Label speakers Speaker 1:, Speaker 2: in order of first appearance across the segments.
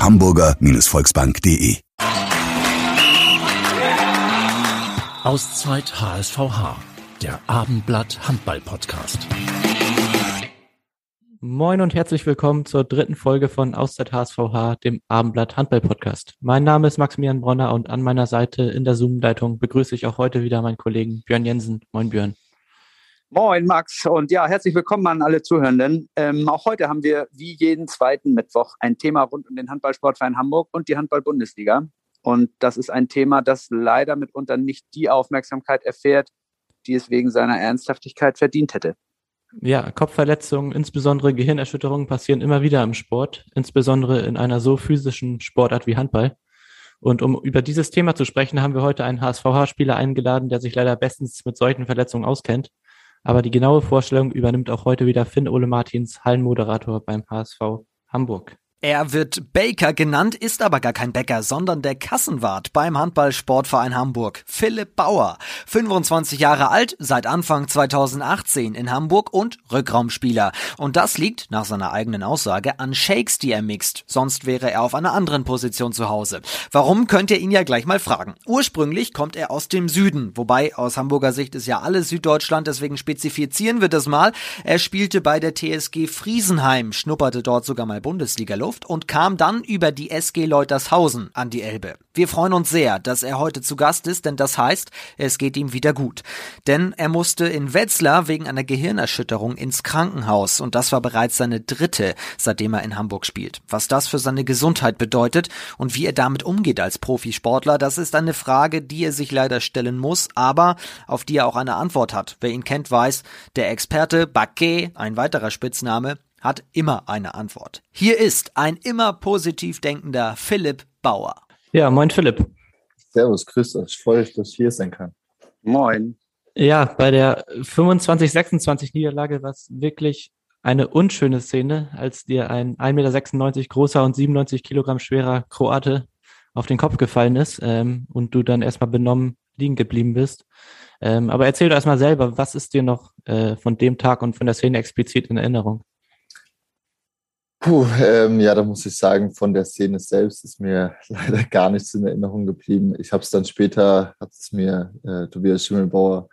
Speaker 1: www.hamburger-volksbank.de
Speaker 2: Auszeit HSVH, der Abendblatt Handball Podcast.
Speaker 3: Moin und herzlich willkommen zur dritten Folge von Auszeit HSVH, dem Abendblatt Handball Podcast. Mein Name ist Maximilian Bronner und an meiner Seite in der Zoom-Leitung begrüße ich auch heute wieder meinen Kollegen Björn Jensen. Moin Björn.
Speaker 4: Moin Max und ja, herzlich willkommen an alle Zuhörenden. Ähm, auch heute haben wir wie jeden zweiten Mittwoch ein Thema rund um den Handballsportverein Hamburg und die Handball-Bundesliga. Und das ist ein Thema, das leider mitunter nicht die Aufmerksamkeit erfährt, die es wegen seiner Ernsthaftigkeit verdient hätte.
Speaker 3: Ja, Kopfverletzungen, insbesondere Gehirnerschütterungen passieren immer wieder im Sport, insbesondere in einer so physischen Sportart wie Handball. Und um über dieses Thema zu sprechen, haben wir heute einen HSVH-Spieler eingeladen, der sich leider bestens mit solchen Verletzungen auskennt. Aber die genaue Vorstellung übernimmt auch heute wieder Finn Ole Martins, Hallenmoderator beim HSV Hamburg.
Speaker 5: Er wird Baker genannt, ist aber gar kein Bäcker, sondern der Kassenwart beim Handballsportverein Hamburg. Philipp Bauer, 25 Jahre alt, seit Anfang 2018 in Hamburg und Rückraumspieler. Und das liegt, nach seiner eigenen Aussage, an Shakes, die er mixt. Sonst wäre er auf einer anderen Position zu Hause. Warum, könnt ihr ihn ja gleich mal fragen. Ursprünglich kommt er aus dem Süden, wobei aus Hamburger Sicht ist ja alles Süddeutschland, deswegen spezifizieren wir das mal. Er spielte bei der TSG Friesenheim, schnupperte dort sogar mal Bundesliga Luft und kam dann über die SG Leutershausen an die Elbe. Wir freuen uns sehr, dass er heute zu Gast ist, denn das heißt, es geht ihm wieder gut. Denn er musste in Wetzlar wegen einer Gehirnerschütterung ins Krankenhaus und das war bereits seine dritte, seitdem er in Hamburg spielt. Was das für seine Gesundheit bedeutet und wie er damit umgeht als Profisportler, das ist eine Frage, die er sich leider stellen muss, aber auf die er auch eine Antwort hat. Wer ihn kennt, weiß, der Experte Baquet, ein weiterer Spitzname, hat immer eine Antwort. Hier ist ein immer positiv denkender Philipp Bauer.
Speaker 3: Ja, moin Philipp.
Speaker 6: Servus, grüß euch. Freue mich, dass ich hier sein kann.
Speaker 4: Moin.
Speaker 3: Ja, bei der 25-26 Niederlage war es wirklich eine unschöne Szene, als dir ein 1,96 Meter großer und 97 Kilogramm schwerer Kroate auf den Kopf gefallen ist ähm, und du dann erstmal benommen liegen geblieben bist. Ähm, aber erzähl doch erstmal selber, was ist dir noch äh, von dem Tag und von der Szene explizit in Erinnerung?
Speaker 6: Puh, ähm, ja, da muss ich sagen, von der Szene selbst ist mir leider gar nichts in Erinnerung geblieben. Ich habe es dann später, hat es mir äh, Tobias Schimmelbauer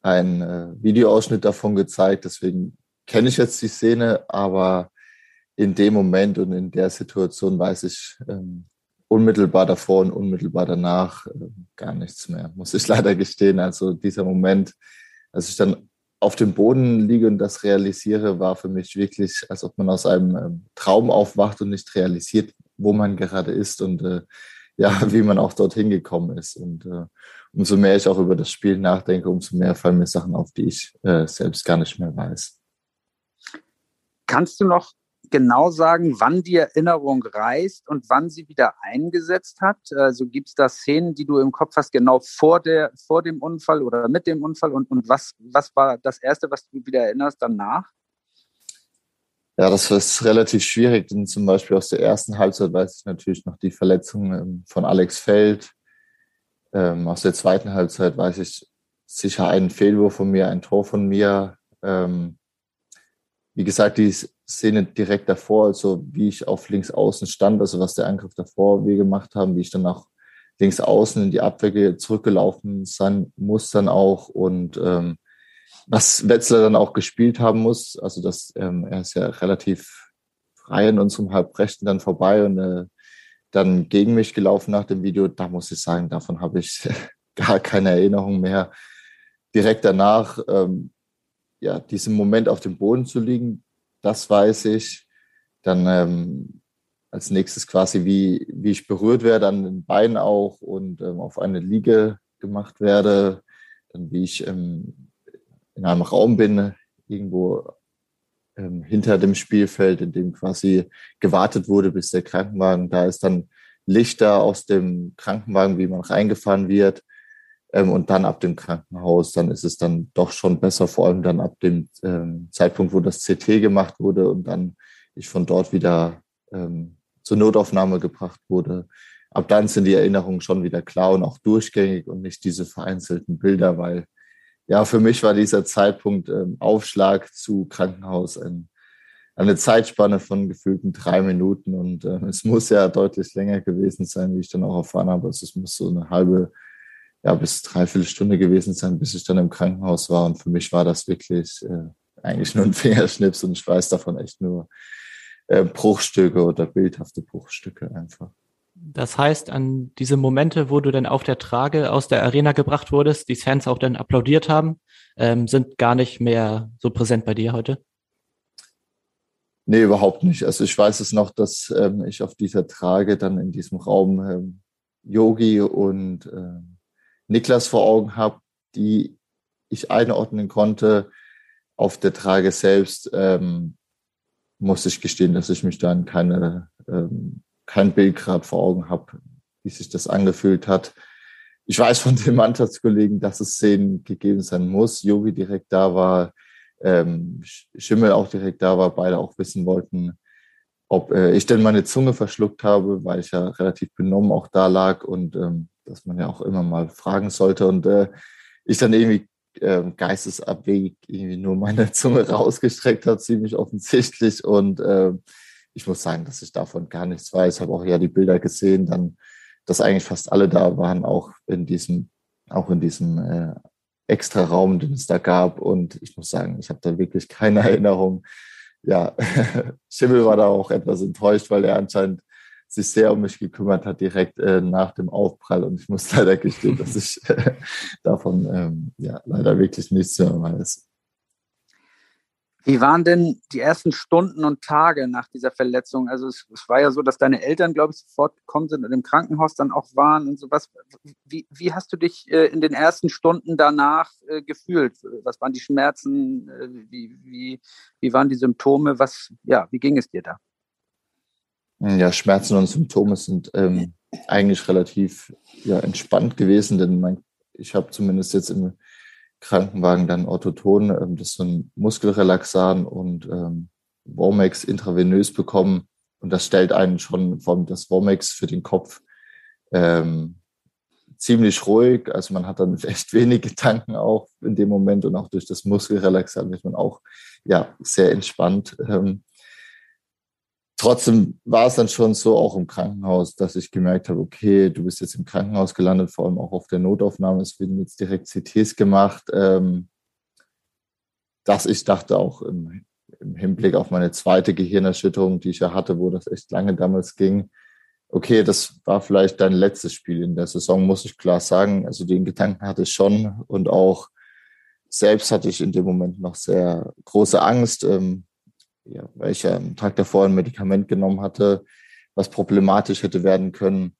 Speaker 6: einen äh, Videoausschnitt davon gezeigt. Deswegen kenne ich jetzt die Szene, aber in dem Moment und in der Situation weiß ich ähm, unmittelbar davor und unmittelbar danach äh, gar nichts mehr, muss ich leider gestehen. Also dieser Moment, als ich dann auf dem Boden liege und das realisiere, war für mich wirklich, als ob man aus einem ähm, Traum aufwacht und nicht realisiert, wo man gerade ist und äh, ja, wie man auch dorthin gekommen ist. Und äh, umso mehr ich auch über das Spiel nachdenke, umso mehr fallen mir Sachen auf, die ich äh, selbst gar nicht mehr weiß.
Speaker 4: Kannst du noch genau sagen, wann die Erinnerung reist und wann sie wieder eingesetzt hat? Also gibt es da Szenen, die du im Kopf hast, genau vor, der, vor dem Unfall oder mit dem Unfall? Und, und was, was war das Erste, was du wieder erinnerst danach?
Speaker 6: Ja, das ist relativ schwierig, denn zum Beispiel aus der ersten Halbzeit weiß ich natürlich noch die Verletzung ähm, von Alex Feld. Ähm, aus der zweiten Halbzeit weiß ich sicher einen Fehlwurf von mir, ein Tor von mir. Ähm, wie gesagt, die Szene direkt davor, also wie ich auf links außen stand, also was der Angriff davor wir gemacht haben, wie ich dann auch links außen in die Abwehr zurückgelaufen sein muss dann auch und ähm, was Wetzler dann auch gespielt haben muss, also das ähm, er ist ja relativ frei in unserem Halbrechten dann vorbei und äh, dann gegen mich gelaufen nach dem Video, da muss ich sagen, davon habe ich gar keine Erinnerung mehr. Direkt danach, ähm, ja, diesen Moment auf dem Boden zu liegen, das weiß ich. Dann ähm, als nächstes quasi, wie, wie ich berührt werde an den Beinen auch und ähm, auf eine Liege gemacht werde. Dann wie ich ähm, in einem Raum bin, irgendwo ähm, hinter dem Spielfeld, in dem quasi gewartet wurde, bis der Krankenwagen da ist. Dann Lichter aus dem Krankenwagen, wie man reingefahren wird. Ähm, und dann ab dem Krankenhaus, dann ist es dann doch schon besser, vor allem dann ab dem ähm, Zeitpunkt, wo das CT gemacht wurde und dann ich von dort wieder ähm, zur Notaufnahme gebracht wurde. Ab dann sind die Erinnerungen schon wieder klar und auch durchgängig und nicht diese vereinzelten Bilder, weil ja, für mich war dieser Zeitpunkt ähm, Aufschlag zu Krankenhaus ein, eine Zeitspanne von gefühlten drei Minuten und äh, es muss ja deutlich länger gewesen sein, wie ich dann auch erfahren habe. Also es muss so eine halbe, ja, bis dreiviertel Stunde gewesen sein, bis ich dann im Krankenhaus war und für mich war das wirklich äh, eigentlich nur ein Fingerschnips und ich weiß davon echt nur äh, Bruchstücke oder bildhafte Bruchstücke einfach.
Speaker 3: Das heißt, an diese Momente, wo du dann auf der Trage aus der Arena gebracht wurdest, die Fans auch dann applaudiert haben, ähm, sind gar nicht mehr so präsent bei dir heute?
Speaker 6: Nee, überhaupt nicht. Also ich weiß es noch, dass ähm, ich auf dieser Trage dann in diesem Raum ähm, Yogi und äh, Niklas vor Augen habe, die ich einordnen konnte. Auf der Trage selbst ähm, muss ich gestehen, dass ich mich dann keine ähm, kein Bild gerade vor Augen habe, wie sich das angefühlt hat. Ich weiß von den Mannschaftskollegen, dass es Szenen gegeben sein muss. Yogi direkt da war, ähm, Schimmel auch direkt da war, beide auch wissen wollten, ob äh, ich denn meine Zunge verschluckt habe, weil ich ja relativ benommen auch da lag und ähm, dass man ja auch immer mal fragen sollte. Und äh, ich dann irgendwie äh, geistesabwegig irgendwie nur meine Zunge rausgestreckt habe, ziemlich offensichtlich. Und äh, ich muss sagen, dass ich davon gar nichts weiß. Ich habe auch ja die Bilder gesehen, dann, dass eigentlich fast alle da waren, auch in diesem, auch in diesem äh, extra Raum, den es da gab. Und ich muss sagen, ich habe da wirklich keine Erinnerung. Ja, Schimmel war da auch etwas enttäuscht, weil er anscheinend sich sehr um mich gekümmert hat, direkt äh, nach dem Aufprall. Und ich muss leider gestehen, dass ich äh, davon ähm, ja, leider wirklich nichts mehr weiß.
Speaker 4: Wie waren denn die ersten Stunden und Tage nach dieser Verletzung? Also es, es war ja so, dass deine Eltern, glaube ich, sofort gekommen sind und im Krankenhaus dann auch waren und sowas. Wie, wie hast du dich äh, in den ersten Stunden danach äh, gefühlt? Was waren die Schmerzen? Äh, wie, wie, wie waren die Symptome? Was, ja, wie ging es dir da?
Speaker 6: Ja, Schmerzen und Symptome sind ähm, eigentlich relativ ja, entspannt gewesen, denn mein, ich habe zumindest jetzt im Krankenwagen dann Orthoton, ähm, das ist so ein Muskelrelaxan und ähm, Wormex intravenös bekommen. Und das stellt einen schon vom das Wormex für den Kopf ähm, ziemlich ruhig. Also man hat dann echt wenig Gedanken auch in dem Moment und auch durch das Muskelrelaxan wird man auch ja sehr entspannt. Ähm, trotzdem war es dann schon so, auch im Krankenhaus, dass ich gemerkt habe, okay, du bist jetzt im Krankenhaus gelandet, vor allem auch auf der Notaufnahme. Es werden jetzt direkt CTs gemacht. Ähm, dass ich dachte auch im, im, Hinblick auf meine zweite Gehirnerschütterung, die ich ja hatte, wo das echt lange damals ging, okay, das war vielleicht dein letztes Spiel in der Saison, muss ich klar sagen. Also den Gedanken hatte ich schon und auch selbst hatte ich in dem Moment noch sehr große Angst. Ähm, ja, weil ich ja am Tag davor ein Medikament genommen hatte, was problematisch hätte werden können.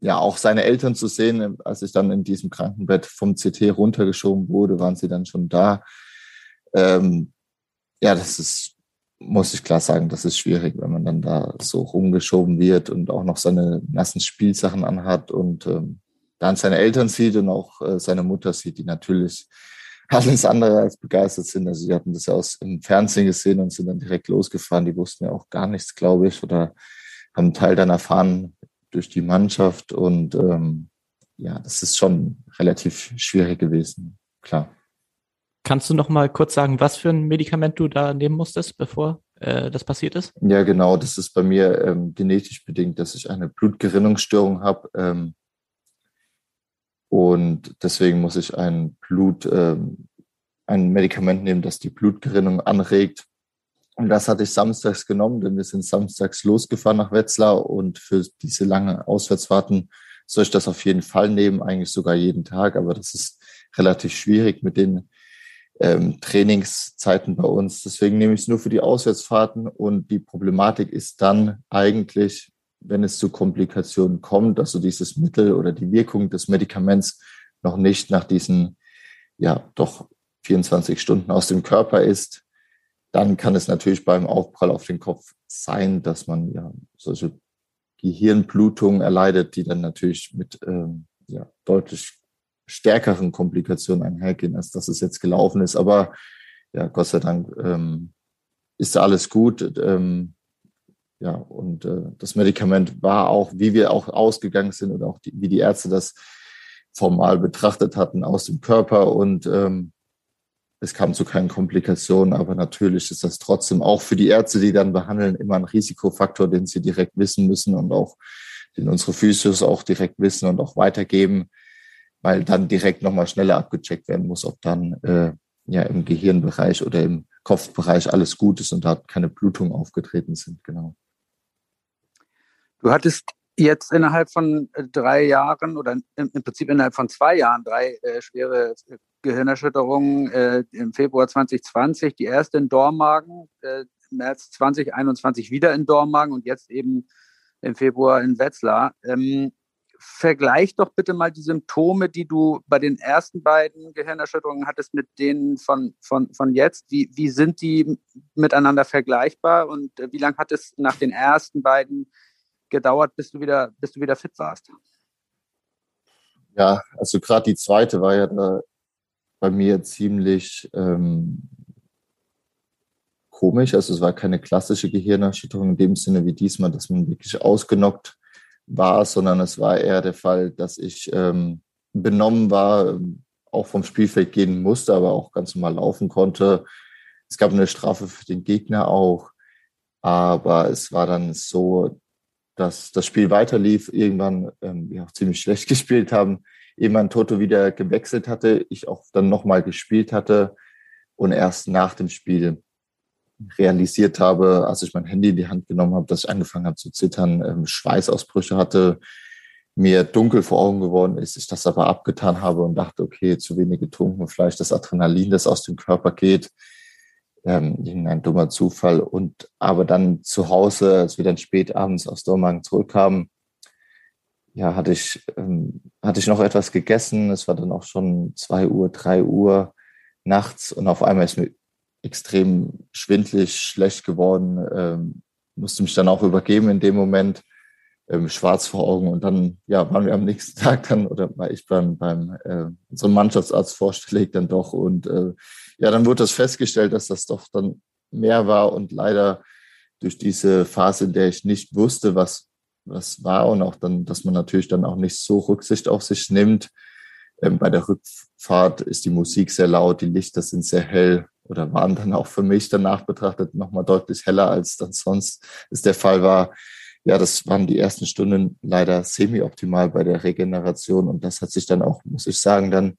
Speaker 6: Ja, auch seine Eltern zu sehen, als ich dann in diesem Krankenbett vom CT runtergeschoben wurde, waren sie dann schon da. Ähm, ja, das ist, muss ich klar sagen, das ist schwierig, wenn man dann da so rumgeschoben wird und auch noch seine nassen Spielsachen anhat und ähm, dann seine Eltern sieht und auch äh, seine Mutter sieht, die natürlich alles andere als begeistert sind. Also sie hatten das ja aus im Fernsehen gesehen und sind dann direkt losgefahren. Die wussten ja auch gar nichts, glaube ich, oder haben einen Teil dann erfahren durch die Mannschaft. Und ähm, ja, das ist schon relativ schwierig gewesen, klar.
Speaker 3: Kannst du noch mal kurz sagen, was für ein Medikament du da nehmen musstest, bevor äh, das passiert ist?
Speaker 6: Ja, genau. Das ist bei mir ähm, genetisch bedingt, dass ich eine Blutgerinnungsstörung habe. Ähm, und deswegen muss ich ein Blut, ähm, ein Medikament nehmen, das die Blutgerinnung anregt. Und das hatte ich samstags genommen, denn wir sind samstags losgefahren nach Wetzlar und für diese lange Auswärtsfahrten soll ich das auf jeden Fall nehmen, eigentlich sogar jeden Tag, aber das ist relativ schwierig mit den ähm, Trainingszeiten bei uns. Deswegen nehme ich es nur für die Auswärtsfahrten und die Problematik ist dann eigentlich, wenn es zu Komplikationen kommt, also dieses Mittel oder die Wirkung des Medikaments noch nicht nach diesen, ja, doch 24 Stunden aus dem Körper ist, dann kann es natürlich beim Aufprall auf den Kopf sein, dass man ja solche Gehirnblutungen erleidet, die dann natürlich mit ähm, ja, deutlich stärkeren Komplikationen einhergehen, als dass es jetzt gelaufen ist. Aber ja, Gott sei Dank ähm, ist alles gut. Ähm, ja, und äh, das Medikament war auch, wie wir auch ausgegangen sind oder auch die, wie die Ärzte das formal betrachtet hatten, aus dem Körper. Und ähm, es kam zu keinen Komplikationen, aber natürlich ist das trotzdem auch für die Ärzte, die dann behandeln, immer ein Risikofaktor, den sie direkt wissen müssen und auch den unsere Physios auch direkt wissen und auch weitergeben, weil dann direkt nochmal schneller abgecheckt werden muss, ob dann äh, ja im Gehirnbereich oder im Kopfbereich alles gut ist und da keine Blutungen aufgetreten sind, genau.
Speaker 4: Du hattest jetzt innerhalb von äh, drei Jahren oder im, Prinzip innerhalb von zwei Jahren drei äh, schwere äh, Gehirnerschütterungen äh, im Februar 2020, die erste in Dormagen, äh, März 2021 wieder in Dormagen und jetzt eben im Februar in Wetzlar. Ähm, vergleich doch bitte mal die Symptome, die du bei den ersten beiden Gehirnerschütterungen hattest, mit denen von, von, von jetzt. Wie, wie sind die miteinander vergleichbar und äh, wie lange hat es nach den ersten beiden gedauert, bis du wieder, bis du wieder fit warst?
Speaker 6: Ja, also gerade die zweite war ja da bei mir ziemlich ähm, komisch. Also es war keine klassische Gehirnerschütterung in dem Sinne wie diesmal, dass man wirklich ausgenockt war, sondern es war eher der Fall, dass ich ähm, benommen war, ähm, auch vom Spielfeld gehen musste, aber auch ganz normal laufen konnte. Es gab eine Strafe für den Gegner auch, aber es war dann so, dass das Spiel weiterlief, irgendwann ähm, auch ziemlich schlecht gespielt haben, irgendwann Toto wieder gewechselt hatte, ich auch dann nochmal gespielt hatte und erst nach dem Spiel realisiert habe, als ich mein Handy in die Hand genommen habe, dass ich angefangen habe zu zittern, ähm, Schweißausbrüche hatte, mir dunkel vor Augen geworden ist, ich das aber abgetan habe und dachte, okay, zu wenig getrunken, vielleicht das Adrenalin, das aus dem Körper geht, ähm, irgendein dummer Zufall. Und aber dann zu Hause, als wir dann spät abends aus Dormagen zurückkamen, ja, hatte ich, ähm, hatte ich noch etwas gegessen. Es war dann auch schon zwei Uhr, drei Uhr nachts und auf einmal ist mir extrem schwindlig, schlecht geworden, ähm, musste mich dann auch übergeben in dem Moment, ähm, schwarz vor Augen und dann, ja, waren wir am nächsten Tag dann, oder war ich beim, beim äh, unserem Mannschaftsarzt vorstellig dann doch und äh, ja, dann wurde das festgestellt, dass das doch dann mehr war und leider durch diese Phase, in der ich nicht wusste, was, was war und auch dann, dass man natürlich dann auch nicht so Rücksicht auf sich nimmt. Ähm, bei der Rückfahrt ist die Musik sehr laut, die Lichter sind sehr hell oder waren dann auch für mich danach betrachtet nochmal deutlich heller, als dann sonst es der Fall war. Ja, das waren die ersten Stunden leider semi-optimal bei der Regeneration und das hat sich dann auch, muss ich sagen, dann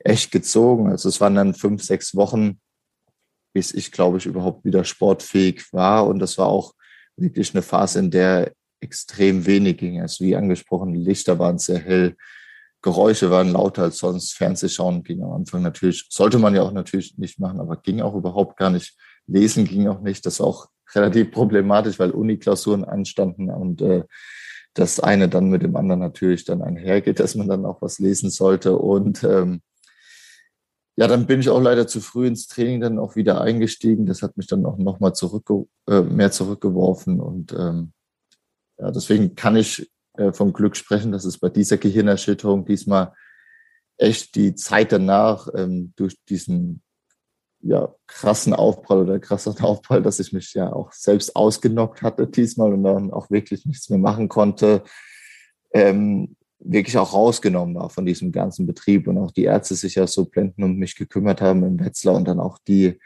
Speaker 6: echt gezogen. Also es waren dann fünf, sechs Wochen, bis ich, glaube ich, überhaupt wieder sportfähig war und das war auch wirklich eine Phase, in der extrem wenig ging. Also wie angesprochen, die Lichter waren sehr hell, Geräusche waren lauter als sonst. Fernsehschauen ging am Anfang natürlich, sollte man ja auch natürlich nicht machen, aber ging auch überhaupt gar nicht. Lesen ging auch nicht. Das war auch relativ problematisch, weil Uniklausuren anstanden und äh, das eine dann mit dem anderen natürlich dann einhergeht, dass man dann auch was lesen sollte. Und ähm, ja, dann bin ich auch leider zu früh ins Training dann auch wieder eingestiegen. Das hat mich dann auch nochmal zurückge äh, mehr zurückgeworfen. Und ähm, ja, deswegen kann ich äh, vom Glück sprechen, dass es bei dieser Gehirnerschütterung diesmal echt die Zeit danach ähm, durch diesen ja, krassen Aufprall oder krassen Aufprall, dass ich mich ja auch selbst ausgenockt hatte diesmal und dann auch wirklich nichts mehr machen konnte, ähm, wirklich auch rausgenommen war von diesem ganzen Betrieb. Und auch die Ärzte sich ja so blenden um mich gekümmert haben im Wetzlar. Und dann auch die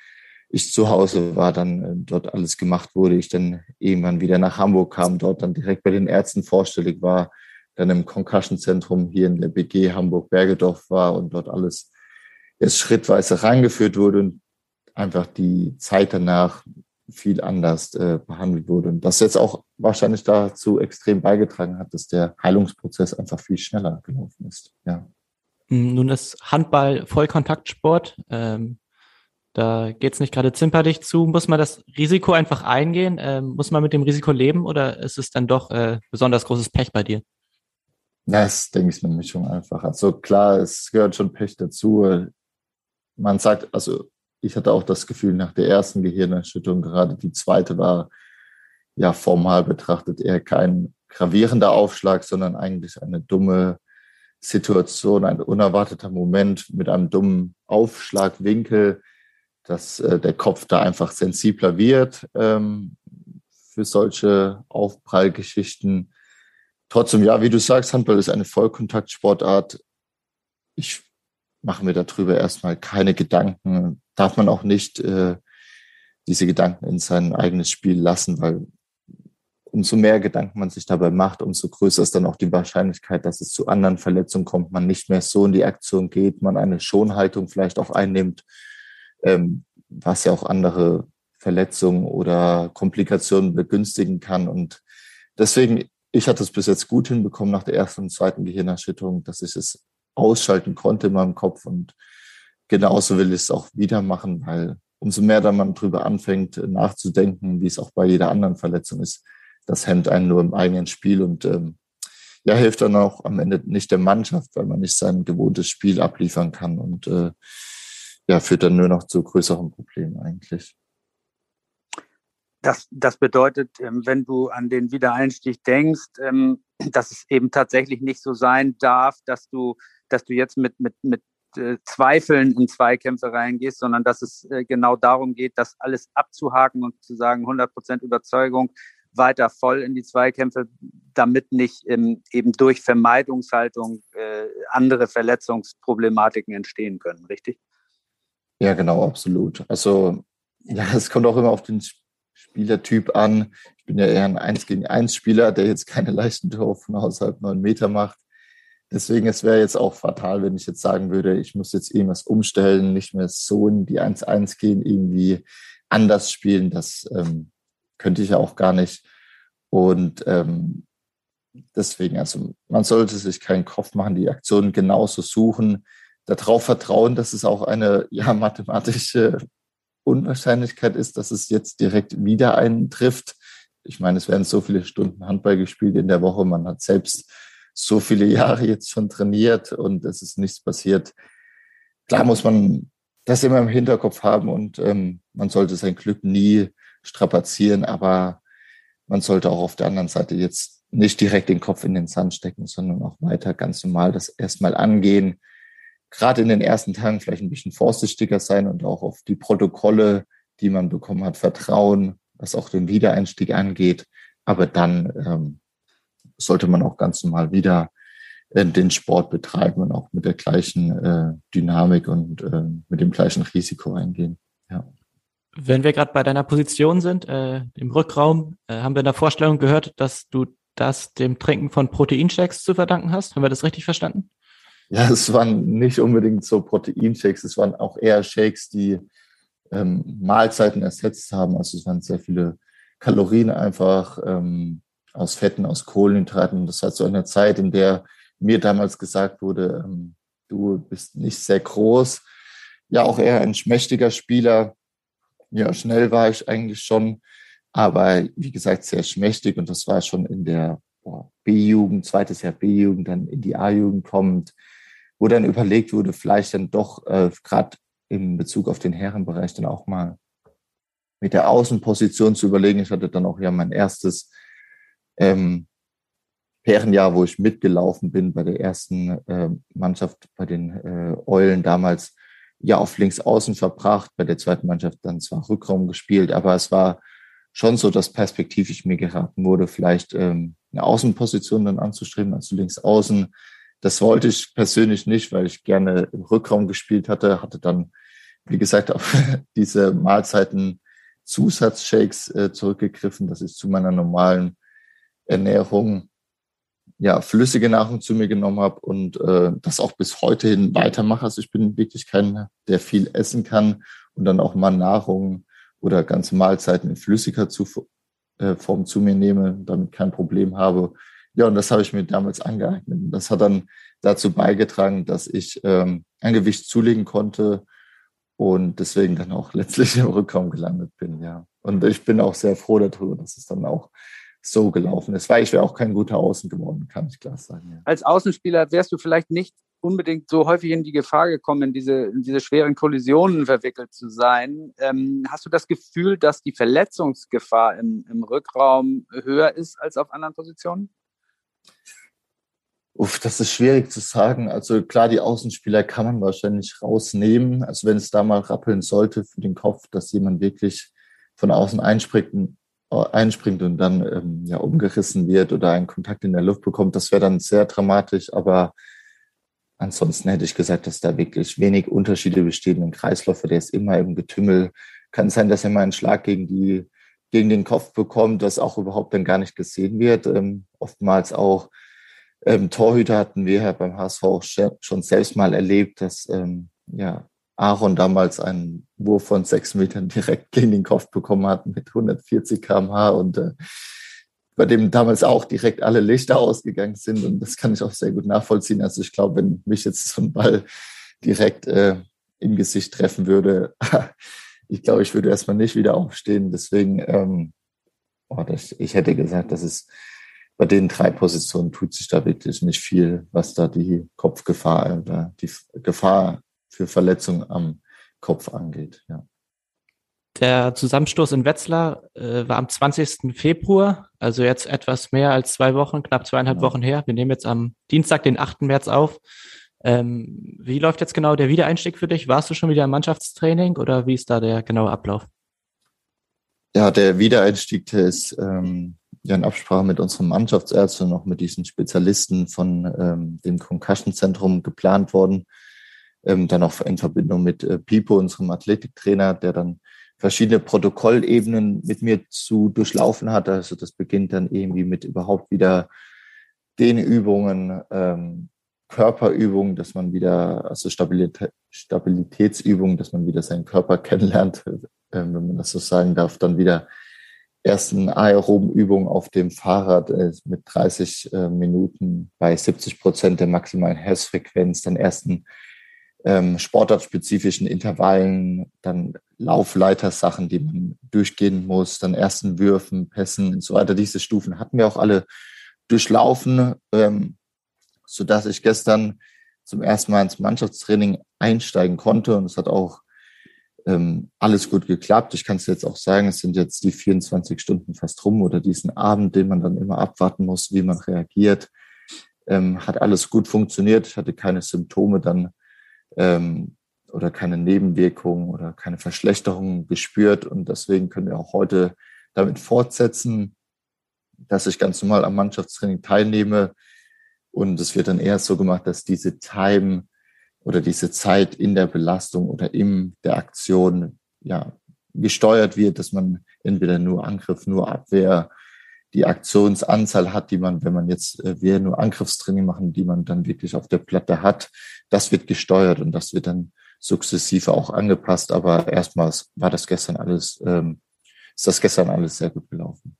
Speaker 6: ich zu Hause war, dann äh, dort alles gemacht wurde, ich dann irgendwann wieder nach Hamburg kam, dort dann direkt bei den Ärzten vorstellig war, dann im Concussion-Zentrum hier in der BG Hamburg-Bergedorf war und dort alles jetzt schrittweise reingeführt wurde und einfach die Zeit danach viel anders äh, behandelt wurde. Und das jetzt auch wahrscheinlich dazu extrem beigetragen hat, dass der Heilungsprozess einfach viel schneller gelaufen ist. Ja.
Speaker 3: Nun ist Handball Vollkontaktsport. Ähm, da geht's nicht gerade zimperlich zu. Muss man das Risiko einfach eingehen? Ähm, muss man mit dem Risiko leben oder ist es dann doch äh, besonders großes Pech bei dir?
Speaker 6: Das denke ich eine Mischung einfach. Also klar, es gehört schon Pech dazu. Man sagt, also ich hatte auch das Gefühl, nach der ersten Gehirnerschütterung, gerade die zweite war ja formal betrachtet eher kein gravierender Aufschlag, sondern eigentlich eine dumme Situation, ein unerwarteter Moment mit einem dummen Aufschlagwinkel, dass äh, der Kopf da einfach sensibler wird ähm, für solche Aufprallgeschichten. Trotzdem, ja, wie du sagst, Handball ist eine Vollkontaktsportart. Ich mache mir darüber erstmal keine Gedanken. Darf man auch nicht äh, diese Gedanken in sein eigenes Spiel lassen, weil umso mehr Gedanken man sich dabei macht, umso größer ist dann auch die Wahrscheinlichkeit, dass es zu anderen Verletzungen kommt, man nicht mehr so in die Aktion geht, man eine Schonhaltung vielleicht auch einnimmt, ähm, was ja auch andere Verletzungen oder Komplikationen begünstigen kann. Und deswegen, ich hatte es bis jetzt gut hinbekommen nach der ersten und zweiten Gehirnerschütterung, dass ich es ausschalten konnte in meinem Kopf und genauso will ich es auch wieder machen, weil umso mehr da man drüber anfängt nachzudenken, wie es auch bei jeder anderen Verletzung ist, das hemmt einen nur im eigenen Spiel und ähm, ja, hilft dann auch am Ende nicht der Mannschaft, weil man nicht sein gewohntes Spiel abliefern kann und äh, ja, führt dann nur noch zu größeren Problemen eigentlich.
Speaker 4: Das, das bedeutet, ähm, wenn du an den Wiedereinstieg denkst, ähm, dass es eben tatsächlich nicht so sein darf, dass du, dass du jetzt mit, mit, mit äh, Zweifeln in Zweikämpfe reingehst, sondern dass es äh, genau darum geht, das alles abzuhaken und zu sagen, 100 Prozent Überzeugung, weiter voll in die Zweikämpfe, damit nicht ähm, eben durch Vermeidungshaltung äh, andere Verletzungsproblematiken entstehen können, richtig?
Speaker 6: Ja, genau, absolut. Also ja, es kommt auch immer auf den Spielertyp an. Ich bin ja eher ein 1 gegen 1 Spieler, der jetzt keine leichten Tore von außerhalb neun Meter macht. Deswegen, es wäre jetzt auch fatal, wenn ich jetzt sagen würde, ich muss jetzt irgendwas umstellen, nicht mehr so in die 1-1 gehen, irgendwie anders spielen. Das ähm, könnte ich ja auch gar nicht. Und ähm, deswegen, also man sollte sich keinen Kopf machen, die Aktionen genauso suchen, darauf vertrauen, dass es auch eine ja, mathematische Unwahrscheinlichkeit ist, dass es jetzt direkt wieder einen trifft. Ich meine, es werden so viele Stunden Handball gespielt in der Woche. Man hat selbst so viele Jahre jetzt schon trainiert und es ist nichts passiert. Klar muss man das immer im Hinterkopf haben und ähm, man sollte sein Glück nie strapazieren, aber man sollte auch auf der anderen Seite jetzt nicht direkt den Kopf in den Sand stecken, sondern auch weiter ganz normal das erstmal angehen. Gerade in den ersten Tagen vielleicht ein bisschen vorsichtiger sein und auch auf die Protokolle, die man bekommen hat, vertrauen, was auch den Wiedereinstieg angeht. Aber dann ähm, sollte man auch ganz normal wieder äh, den Sport betreiben und auch mit der gleichen äh, Dynamik und äh, mit dem gleichen Risiko eingehen. Ja.
Speaker 3: Wenn wir gerade bei deiner Position sind, äh, im Rückraum, äh, haben wir in der Vorstellung gehört, dass du das dem Trinken von Proteinshakes zu verdanken hast. Haben wir das richtig verstanden?
Speaker 6: Ja, es waren nicht unbedingt so Proteinshakes, es waren auch eher Shakes, die ähm, Mahlzeiten ersetzt haben. Also es waren sehr viele Kalorien einfach ähm, aus Fetten, aus Kohlenhydraten. Das war so eine Zeit, in der mir damals gesagt wurde, ähm, du bist nicht sehr groß, ja auch eher ein schmächtiger Spieler, ja, schnell war ich eigentlich schon, aber wie gesagt, sehr schmächtig und das war schon in der B-Jugend, zweites Jahr B-Jugend, dann in die A-Jugend kommt, wo dann überlegt wurde, vielleicht dann doch äh, gerade in Bezug auf den Herrenbereich dann auch mal mit der Außenposition zu überlegen. Ich hatte dann auch ja mein erstes ähm, Herrenjahr, wo ich mitgelaufen bin bei der ersten äh, Mannschaft bei den äh, Eulen damals ja auf links außen verbracht, bei der zweiten Mannschaft dann zwar Rückraum gespielt, aber es war schon so, dass perspektivisch mir geraten wurde, vielleicht ähm, eine Außenposition dann anzustreben, also links außen. Das wollte ich persönlich nicht, weil ich gerne im Rückraum gespielt hatte, hatte dann, wie gesagt, auf diese Mahlzeiten Zusatzshakes äh, zurückgegriffen. Das ist zu meiner normalen Ernährung ja, flüssige Nahrung zu mir genommen habe und äh, das auch bis heute hin weitermache. Also ich bin wirklich kein, der viel essen kann und dann auch mal Nahrung oder ganze Mahlzeiten in flüssiger zu, äh, Form zu mir nehme, damit kein Problem habe. Ja, und das habe ich mir damals angeeignet. Das hat dann dazu beigetragen, dass ich ähm, ein Gewicht zulegen konnte und deswegen dann auch letztlich im Rückraum gelandet bin, ja. Und ich bin auch sehr froh darüber, dass es dann auch so gelaufen ist, weil ich wäre auch kein guter Außen geworden, kann ich klar sagen. Ja.
Speaker 4: Als Außenspieler wärst du vielleicht nicht unbedingt so häufig in die Gefahr gekommen, in diese, in diese schweren Kollisionen verwickelt zu sein. Ähm, hast du das Gefühl, dass die Verletzungsgefahr im, im Rückraum höher ist als auf anderen Positionen?
Speaker 6: Uff, das ist schwierig zu sagen. Also klar, die Außenspieler kann man wahrscheinlich rausnehmen. Also wenn es da mal rappeln sollte für den Kopf, dass jemand wirklich von außen einspringt, einspringt und dann ähm, ja umgerissen wird oder einen Kontakt in der Luft bekommt, das wäre dann sehr dramatisch. Aber ansonsten hätte ich gesagt, dass da wirklich wenig Unterschiede bestehen. Ein Kreisläufer, der ist immer im Getümmel. Kann sein, dass er mal einen Schlag gegen die gegen den Kopf bekommt, das auch überhaupt dann gar nicht gesehen wird. Ähm, oftmals auch ähm, Torhüter hatten wir ja beim HSV auch schon selbst mal erlebt, dass ähm, ja, Aaron damals einen Wurf von sechs Metern direkt gegen den Kopf bekommen hat mit 140 km/h und äh, bei dem damals auch direkt alle Lichter ausgegangen sind. Und das kann ich auch sehr gut nachvollziehen. Also ich glaube, wenn mich jetzt so ein Ball direkt äh, im Gesicht treffen würde, ich glaube, ich würde erstmal nicht wieder aufstehen. Deswegen, ähm, oh, das, ich hätte gesagt, das ist bei den drei Positionen tut sich da wirklich nicht viel, was da die Kopfgefahr oder die Gefahr für Verletzungen am Kopf angeht. Ja.
Speaker 3: Der Zusammenstoß in Wetzlar äh, war am 20. Februar, also jetzt etwas mehr als zwei Wochen, knapp zweieinhalb ja. Wochen her. Wir nehmen jetzt am Dienstag, den 8. März auf. Ähm, wie läuft jetzt genau der Wiedereinstieg für dich? Warst du schon wieder im Mannschaftstraining oder wie ist da der genaue Ablauf?
Speaker 6: Ja, der Wiedereinstieg der ist ähm, ja in Absprache mit unserem Mannschaftsärzten und auch mit diesen Spezialisten von ähm, dem Concussion-Zentrum geplant worden. Ähm, dann auch in Verbindung mit äh, Pipo, unserem Athletiktrainer, der dann verschiedene Protokollebenen mit mir zu durchlaufen hat. Also das beginnt dann irgendwie mit überhaupt wieder Dehnübungen, ähm, Körperübungen, dass man wieder, also Stabilitä Stabilitätsübungen, dass man wieder seinen Körper kennenlernt, äh, wenn man das so sagen darf, dann wieder ersten aeroben Übung auf dem Fahrrad äh, mit 30 äh, Minuten bei 70 Prozent der maximalen Herzfrequenz, dann ersten ähm, sportartspezifischen Intervallen, dann Laufleitersachen, die man durchgehen muss, dann ersten Würfen, Pässen und so weiter. Diese Stufen hatten wir auch alle durchlaufen, ähm, so dass ich gestern zum ersten Mal ins Mannschaftstraining einsteigen konnte und es hat auch ähm, alles gut geklappt. Ich kann es jetzt auch sagen, es sind jetzt die 24 Stunden fast rum oder diesen Abend, den man dann immer abwarten muss, wie man reagiert. Ähm, hat alles gut funktioniert. Ich hatte keine Symptome dann ähm, oder keine Nebenwirkungen oder keine Verschlechterungen gespürt. Und deswegen können wir auch heute damit fortsetzen, dass ich ganz normal am Mannschaftstraining teilnehme. Und es wird dann eher so gemacht, dass diese Time oder diese Zeit in der Belastung oder in der Aktion ja gesteuert wird, dass man entweder nur Angriff, nur Abwehr, die Aktionsanzahl hat, die man, wenn man jetzt äh, wir nur Angriffstraining machen, die man dann wirklich auf der Platte hat, das wird gesteuert und das wird dann sukzessive auch angepasst. Aber erstmals war das gestern alles, ähm, ist das gestern alles sehr gut gelaufen.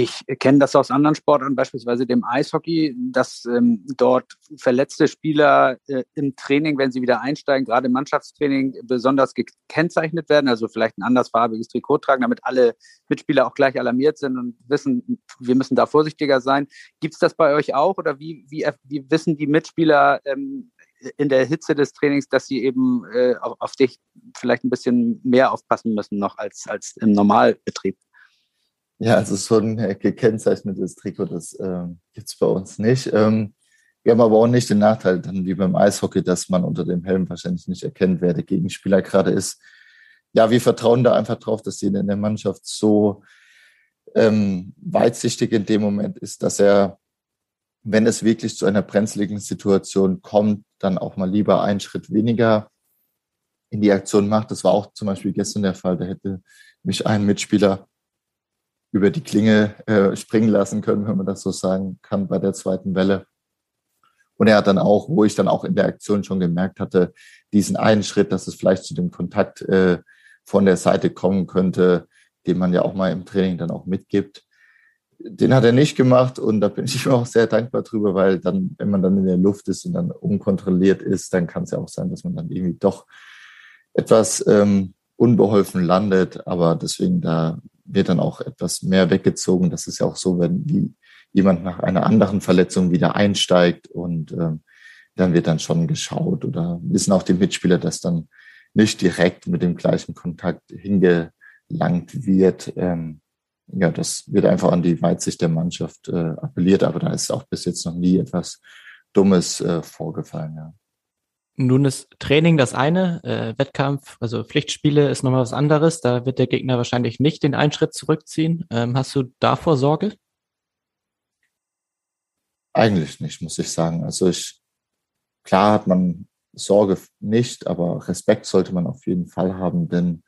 Speaker 4: Ich kenne das aus anderen Sportarten, beispielsweise dem Eishockey, dass ähm, dort verletzte Spieler äh, im Training, wenn sie wieder einsteigen, gerade im Mannschaftstraining, besonders gekennzeichnet werden, also vielleicht ein andersfarbiges Trikot tragen, damit alle Mitspieler auch gleich alarmiert sind und wissen, wir müssen da vorsichtiger sein. Gibt es das bei euch auch oder wie, wie, wie wissen die Mitspieler ähm, in der Hitze des Trainings, dass sie eben äh, auf, auf dich vielleicht ein bisschen mehr aufpassen müssen noch als, als im Normalbetrieb?
Speaker 6: Ja, also so ein gekennzeichnetes Trikot, das äh, gibt es bei uns nicht. Ähm, wir haben aber auch nicht den Nachteil, dann wie beim Eishockey, dass man unter dem Helm wahrscheinlich nicht erkennt, wer der Gegenspieler gerade ist. Ja, wir vertrauen da einfach drauf, dass jeder in der Mannschaft so ähm, weitsichtig in dem Moment ist, dass er, wenn es wirklich zu einer brenzligen Situation kommt, dann auch mal lieber einen Schritt weniger in die Aktion macht. Das war auch zum Beispiel gestern der Fall. Da hätte mich ein Mitspieler über die Klinge äh, springen lassen können, wenn man das so sagen kann, bei der zweiten Welle. Und er hat dann auch, wo ich dann auch in der Aktion schon gemerkt hatte, diesen einen Schritt, dass es vielleicht zu dem Kontakt äh, von der Seite kommen könnte, den man ja auch mal im Training dann auch mitgibt. Den hat er nicht gemacht und da bin ich auch sehr dankbar drüber, weil dann, wenn man dann in der Luft ist und dann unkontrolliert ist, dann kann es ja auch sein, dass man dann irgendwie doch etwas ähm, unbeholfen landet. Aber deswegen da wird dann auch etwas mehr weggezogen. Das ist ja auch so, wenn jemand nach einer anderen Verletzung wieder einsteigt und ähm, dann wird dann schon geschaut oder wissen auch die Mitspieler, dass dann nicht direkt mit dem gleichen Kontakt hingelangt wird. Ähm, ja, das wird einfach an die Weitsicht der Mannschaft äh, appelliert, aber da ist auch bis jetzt noch nie etwas Dummes äh, vorgefallen. Ja.
Speaker 3: Nun ist Training das eine, äh, Wettkampf, also Pflichtspiele ist nochmal was anderes. Da wird der Gegner wahrscheinlich nicht den einen Schritt zurückziehen. Ähm, hast du davor Sorge?
Speaker 6: Eigentlich nicht, muss ich sagen. Also ich, klar hat man Sorge nicht, aber Respekt sollte man auf jeden Fall haben, denn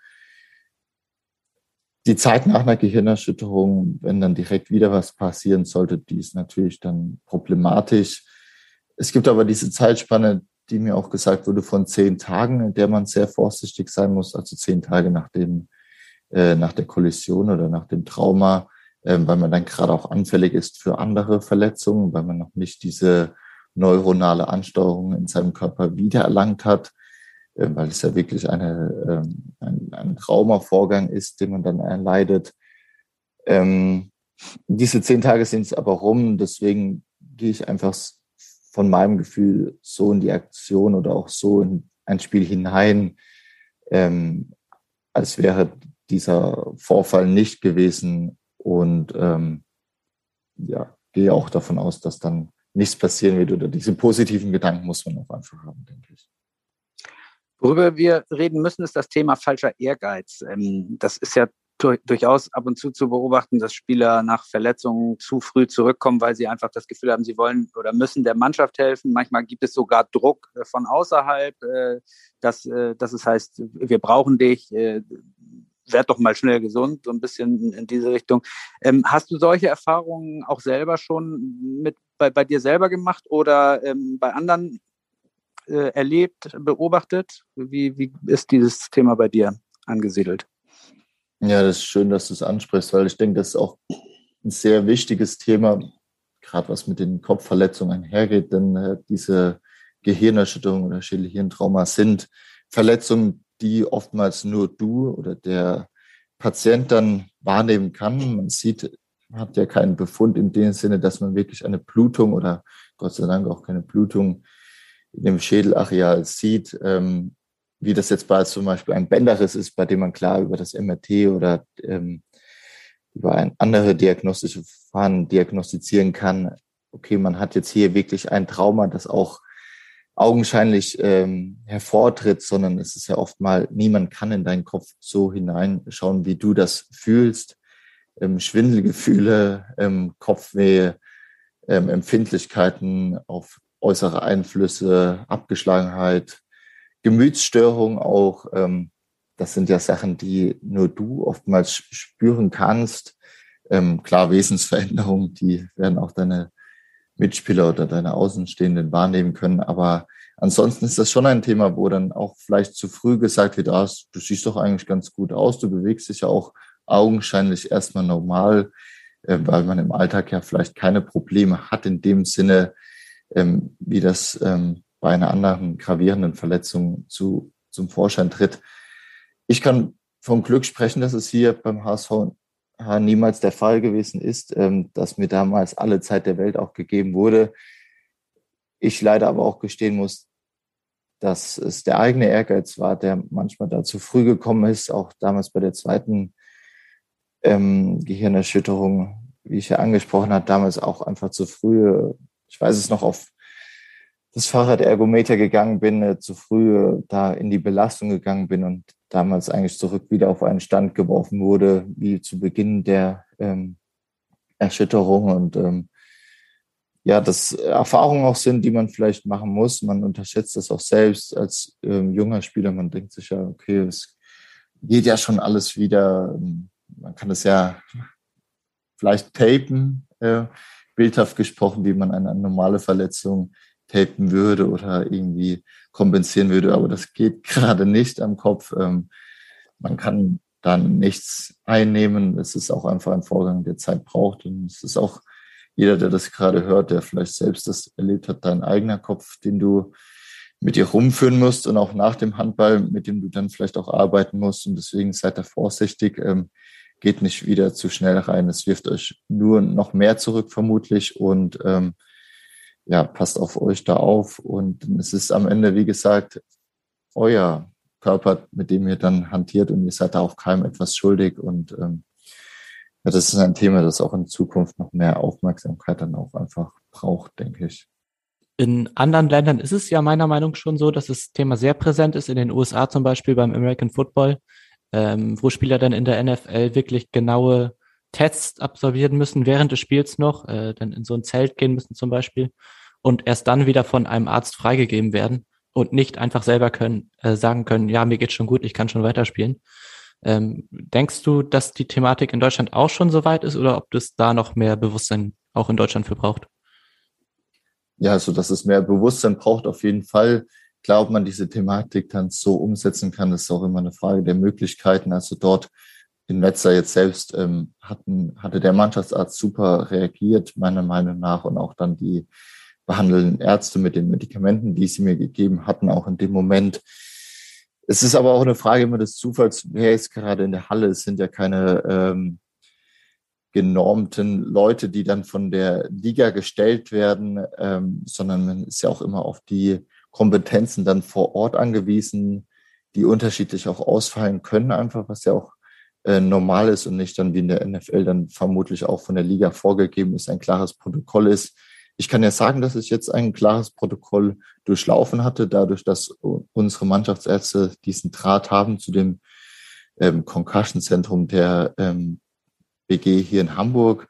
Speaker 6: die Zeit nach einer Gehirnerschütterung, wenn dann direkt wieder was passieren sollte, die ist natürlich dann problematisch. Es gibt aber diese Zeitspanne, die mir auch gesagt wurde, von zehn Tagen, in der man sehr vorsichtig sein muss, also zehn Tage nach dem, äh, nach der Kollision oder nach dem Trauma, äh, weil man dann gerade auch anfällig ist für andere Verletzungen, weil man noch nicht diese neuronale Ansteuerung in seinem Körper wiedererlangt hat, äh, weil es ja wirklich eine, ähm, ein, ein Traumavorgang ist, den man dann erleidet. Ähm, diese zehn Tage sind es aber rum, deswegen gehe ich einfach von meinem Gefühl so in die Aktion oder auch so in ein Spiel hinein, ähm, als wäre dieser Vorfall nicht gewesen und ähm, ja, gehe auch davon aus, dass dann nichts passieren wird oder diese positiven Gedanken muss man auch einfach haben, denke ich.
Speaker 4: Worüber wir reden müssen, ist das Thema falscher Ehrgeiz. Ähm, das ist ja durchaus ab und zu zu beobachten, dass Spieler nach Verletzungen zu früh zurückkommen, weil sie einfach das Gefühl haben, sie wollen oder müssen der Mannschaft helfen. Manchmal gibt es sogar Druck äh, von außerhalb, äh, dass, äh, dass es heißt, wir brauchen dich, werd doch mal schnell gesund, so ein bisschen in diese Richtung. Ähm, hast du solche Erfahrungen auch selber schon mit bei, bei dir selber gemacht oder ähm, bei anderen erlebt, beobachtet? Wie, wie ist dieses Thema bei dir angesiedelt?
Speaker 6: Ja, das ist schön, dass du es ansprichst, weil ich denke, das ist auch ein sehr wichtiges Thema, gerade was mit den Kopfverletzungen einhergeht, denn äh, diese Gehirnerschütterung oder Schädelhirntrauma sind Verletzungen, die oftmals nur du oder der Patient dann wahrnehmen kann. Man sieht, man hat ja keinen Befund in dem Sinne, dass man wirklich eine Blutung oder Gott sei Dank auch keine Blutung in dem Schädelareal sieht. Ähm, wie das jetzt bei zum Beispiel ein Bänderriss ist, bei dem man klar über das MRT oder ähm, über ein andere diagnostische Verfahren diagnostizieren kann, okay, man hat jetzt hier wirklich ein Trauma, das auch augenscheinlich ähm, hervortritt, sondern es ist ja oft mal, niemand kann in deinen Kopf so hineinschauen, wie du das fühlst. Ähm, Schwindelgefühle, ähm, Kopfweh, ähm, Empfindlichkeiten auf äußere Einflüsse, Abgeschlagenheit, Gemütsstörung auch, ähm, das sind ja Sachen, die nur du oftmals spüren kannst. Ähm, klar, Wesensveränderungen, die werden auch deine Mitspieler oder deine Außenstehenden wahrnehmen können. Aber ansonsten ist das schon ein Thema, wo dann auch vielleicht zu früh gesagt wird, ah, du siehst doch eigentlich ganz gut aus, du bewegst dich ja auch augenscheinlich erstmal normal, äh, weil man im Alltag ja vielleicht keine Probleme hat in dem Sinne, ähm, wie das ähm, bei einer anderen gravierenden Verletzung zu, zum Vorschein tritt. Ich kann vom Glück sprechen, dass es hier beim HSV niemals der Fall gewesen ist, ähm, dass mir damals alle Zeit der Welt auch gegeben wurde. Ich leider aber auch gestehen muss, dass es der eigene Ehrgeiz war, der manchmal da zu früh gekommen ist, auch damals bei der zweiten ähm, Gehirnerschütterung, wie ich ja angesprochen habe, damals auch einfach zu früh. Ich weiß es noch auf das Fahrradergometer gegangen bin, äh, zu früh äh, da in die Belastung gegangen bin und damals eigentlich zurück wieder auf einen Stand geworfen wurde, wie zu Beginn der ähm, Erschütterung und ähm, ja, das Erfahrungen auch sind, die man vielleicht machen muss. Man unterschätzt das auch selbst als ähm, junger Spieler. Man denkt sich ja, okay, es geht ja schon alles wieder. Man kann es ja vielleicht tapen, äh, bildhaft gesprochen, wie man eine normale Verletzung tapen würde oder irgendwie kompensieren würde. Aber das geht gerade nicht am Kopf. Ähm, man kann dann nichts einnehmen. Es ist auch einfach ein Vorgang, der Zeit braucht. Und es ist auch jeder, der das gerade hört, der vielleicht selbst das erlebt hat, dein eigener Kopf, den du mit dir rumführen musst und auch nach dem Handball, mit dem du dann vielleicht auch arbeiten musst. Und deswegen seid da vorsichtig. Ähm, geht nicht wieder zu schnell rein. Es wirft euch nur noch mehr zurück vermutlich und ähm, ja, passt auf euch da auf. Und es ist am Ende, wie gesagt, euer Körper, mit dem ihr dann hantiert und ihr seid da auch keinem etwas schuldig. Und ähm, ja, das ist ein Thema, das auch in Zukunft noch mehr Aufmerksamkeit dann auch einfach braucht, denke ich.
Speaker 3: In anderen Ländern ist es ja meiner Meinung nach schon so, dass das Thema sehr präsent ist. In den USA zum Beispiel beim American Football, ähm, wo Spieler dann in der NFL wirklich genaue Tests absolvieren müssen während des Spiels noch, äh, dann in so ein Zelt gehen müssen zum Beispiel und erst dann wieder von einem Arzt freigegeben werden und nicht einfach selber können äh, sagen können, ja, mir geht's schon gut, ich kann schon weiterspielen. Ähm, denkst du, dass die Thematik in Deutschland auch schon so weit ist oder ob das da noch mehr Bewusstsein auch in Deutschland für braucht?
Speaker 6: ja, so dass es mehr Bewusstsein braucht, auf jeden Fall. Klar, ob man diese Thematik dann so umsetzen kann, ist auch immer eine Frage der Möglichkeiten. Also dort in Wetzlar jetzt selbst ähm, hatten, hatte der Mannschaftsarzt super reagiert, meiner Meinung nach, und auch dann die behandelnden Ärzte mit den Medikamenten, die sie mir gegeben hatten, auch in dem Moment. Es ist aber auch eine Frage immer des Zufalls, wer ist gerade in der Halle. Es sind ja keine ähm, genormten Leute, die dann von der Liga gestellt werden, ähm, sondern man ist ja auch immer auf die Kompetenzen dann vor Ort angewiesen, die unterschiedlich auch ausfallen können, einfach was ja auch äh, normal ist und nicht dann wie in der NFL dann vermutlich auch von der Liga vorgegeben ist, ein klares Protokoll ist. Ich kann ja sagen, dass ich jetzt ein klares Protokoll durchlaufen hatte, dadurch, dass unsere Mannschaftsärzte diesen Draht haben zu dem ähm, Concussion-Zentrum der ähm, BG hier in Hamburg.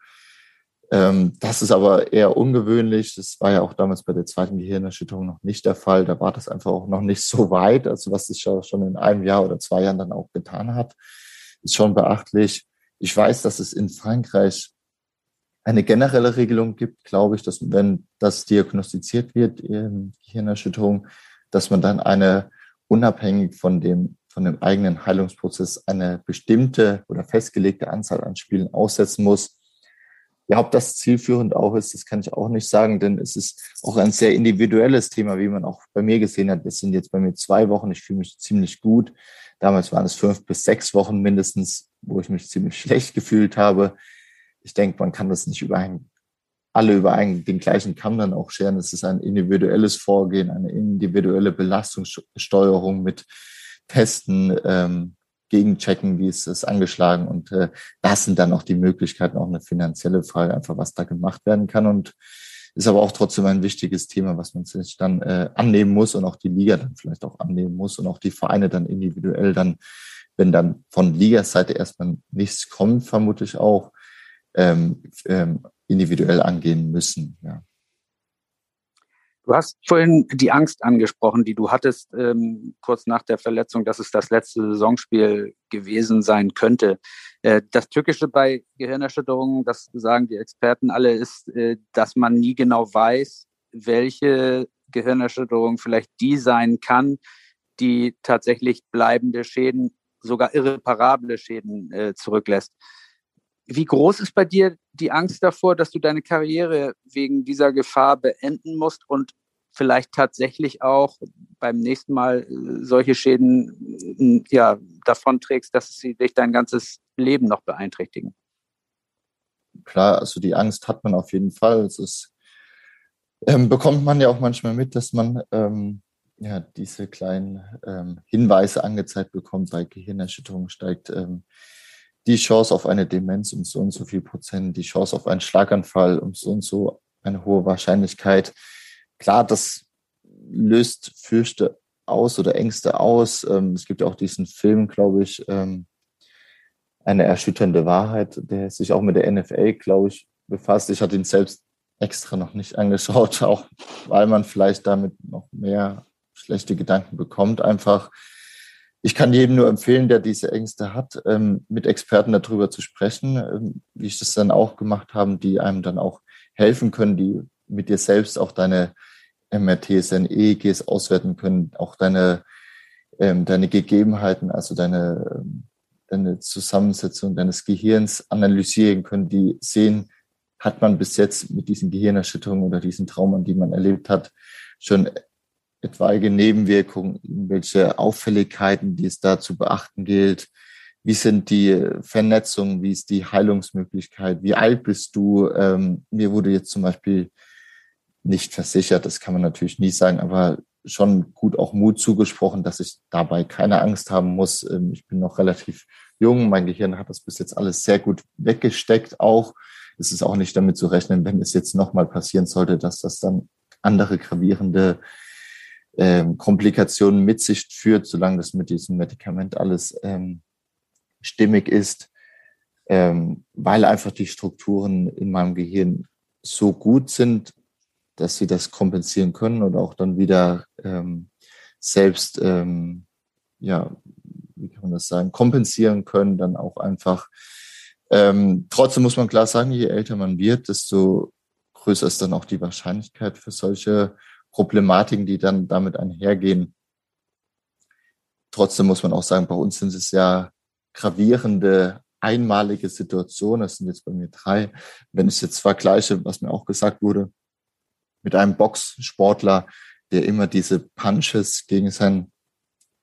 Speaker 6: Ähm, das ist aber eher ungewöhnlich. Das war ja auch damals bei der zweiten Gehirnerschütterung noch nicht der Fall. Da war das einfach auch noch nicht so weit. Also was sich ja schon in einem Jahr oder zwei Jahren dann auch getan hat, ist schon beachtlich. Ich weiß, dass es in Frankreich eine generelle Regelung gibt, glaube ich, dass wenn das diagnostiziert wird, Gehirnerschütterung, dass man dann eine unabhängig von dem von dem eigenen Heilungsprozess eine bestimmte oder festgelegte Anzahl an Spielen aussetzen muss. Ja, ob das zielführend auch ist, das kann ich auch nicht sagen, denn es ist auch ein sehr individuelles Thema, wie man auch bei mir gesehen hat. Es sind jetzt bei mir zwei Wochen, ich fühle mich ziemlich gut. Damals waren es fünf bis sechs Wochen mindestens, wo ich mich ziemlich schlecht gefühlt habe. Ich denke, man kann das nicht über einen, alle über einen, den gleichen Kamm dann auch scheren. Es ist ein individuelles Vorgehen, eine individuelle Belastungssteuerung mit testen, ähm, gegenchecken, wie ist es angeschlagen. Und äh, das sind dann auch die Möglichkeiten, auch eine finanzielle Frage, einfach was da gemacht werden kann. Und ist aber auch trotzdem ein wichtiges Thema, was man sich dann äh, annehmen muss und auch die Liga dann vielleicht auch annehmen muss und auch die Vereine dann individuell dann, wenn dann von Ligaseite erstmal nichts kommt, vermutlich auch ähm, ähm, individuell angehen müssen. Ja.
Speaker 4: Du hast vorhin die Angst angesprochen, die du hattest ähm, kurz nach der Verletzung, dass es das letzte Saisonspiel gewesen sein könnte. Äh, das Tückische bei Gehirnerschütterungen, das sagen die Experten alle, ist, äh, dass man nie genau weiß, welche Gehirnerschütterung vielleicht die sein kann, die tatsächlich bleibende Schäden, sogar irreparable Schäden äh, zurücklässt. Wie groß ist bei dir die Angst davor, dass du deine Karriere wegen dieser Gefahr beenden musst und vielleicht tatsächlich auch beim nächsten Mal äh, solche Schäden ja, davonträgst, dass sie dich dein ganzes Leben noch beeinträchtigen?
Speaker 6: Klar, also die Angst hat man auf jeden Fall. Es ist, ähm, bekommt man ja auch manchmal mit, dass man ähm, ja, diese kleinen ähm, Hinweise angezeigt bekommt, bei Gehirnerschütterung steigt ähm, die Chance auf eine Demenz um so und so viel Prozent, die Chance auf einen Schlaganfall um so und so eine hohe Wahrscheinlichkeit. Klar, das löst Fürchte aus oder Ängste aus. Ähm, es gibt ja auch diesen Film, glaube ich, ähm, eine erschütternde Wahrheit, der sich auch mit der NFL, glaube ich, befasst. Ich hatte ihn selbst extra noch nicht angeschaut, auch weil man vielleicht damit noch mehr schlechte Gedanken bekommt. Einfach, ich kann jedem nur empfehlen, der diese Ängste hat, ähm, mit Experten darüber zu sprechen, ähm, wie ich das dann auch gemacht habe, die einem dann auch helfen können, die mit dir selbst auch deine MRTs, deine EEGs auswerten können, auch deine, ähm, deine Gegebenheiten, also deine, deine Zusammensetzung deines Gehirns analysieren können, die sehen, hat man bis jetzt mit diesen Gehirnerschütterungen oder diesen Traumen, die man erlebt hat, schon etwaige Nebenwirkungen, irgendwelche Auffälligkeiten, die es da zu beachten gilt. wie sind die Vernetzungen, wie ist die Heilungsmöglichkeit, wie alt bist du? Ähm, mir wurde jetzt zum Beispiel nicht versichert, das kann man natürlich nie sagen, aber schon gut auch Mut zugesprochen, dass ich dabei keine Angst haben muss. Ähm, ich bin noch relativ jung, mein Gehirn hat das bis jetzt alles sehr gut weggesteckt auch. Es ist auch nicht damit zu rechnen, wenn es jetzt nochmal passieren sollte, dass das dann andere gravierende ähm, Komplikationen mit sich führt, solange das mit diesem Medikament alles ähm, stimmig ist, ähm, weil einfach die Strukturen in meinem Gehirn so gut sind, dass sie das kompensieren können und auch dann wieder ähm, selbst, ähm, ja, wie kann man das sagen, kompensieren können, dann auch einfach. Ähm, trotzdem muss man klar sagen, je älter man wird, desto größer ist dann auch die Wahrscheinlichkeit für solche Problematiken, die dann damit einhergehen. Trotzdem muss man auch sagen, bei uns sind es ja gravierende einmalige Situationen. Das sind jetzt bei mir drei. Wenn ich jetzt vergleiche, was mir auch gesagt wurde, mit einem Boxsportler, der immer diese Punches gegen seinen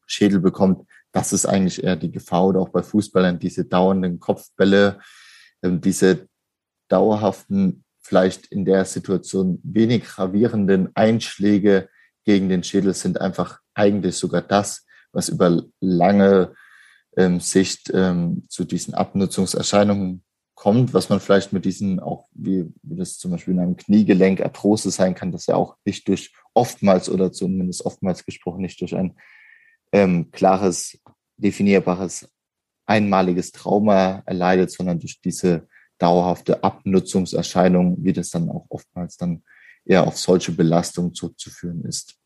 Speaker 6: Schädel bekommt, das ist eigentlich eher die Gefahr oder auch bei Fußballern diese dauernden Kopfbälle, ähm, diese dauerhaften, vielleicht in der Situation wenig gravierenden Einschläge gegen den Schädel sind einfach eigentlich sogar das, was über lange ähm, Sicht ähm, zu diesen Abnutzungserscheinungen kommt, was man vielleicht mit diesen auch, wie, wie das zum Beispiel in einem Kniegelenk Arthrose sein kann, das ja auch nicht durch oftmals oder zumindest oftmals gesprochen nicht durch ein ähm, klares, definierbares, einmaliges Trauma erleidet, sondern durch diese dauerhafte Abnutzungserscheinung, wie das dann auch oftmals dann eher auf solche Belastungen zurückzuführen ist.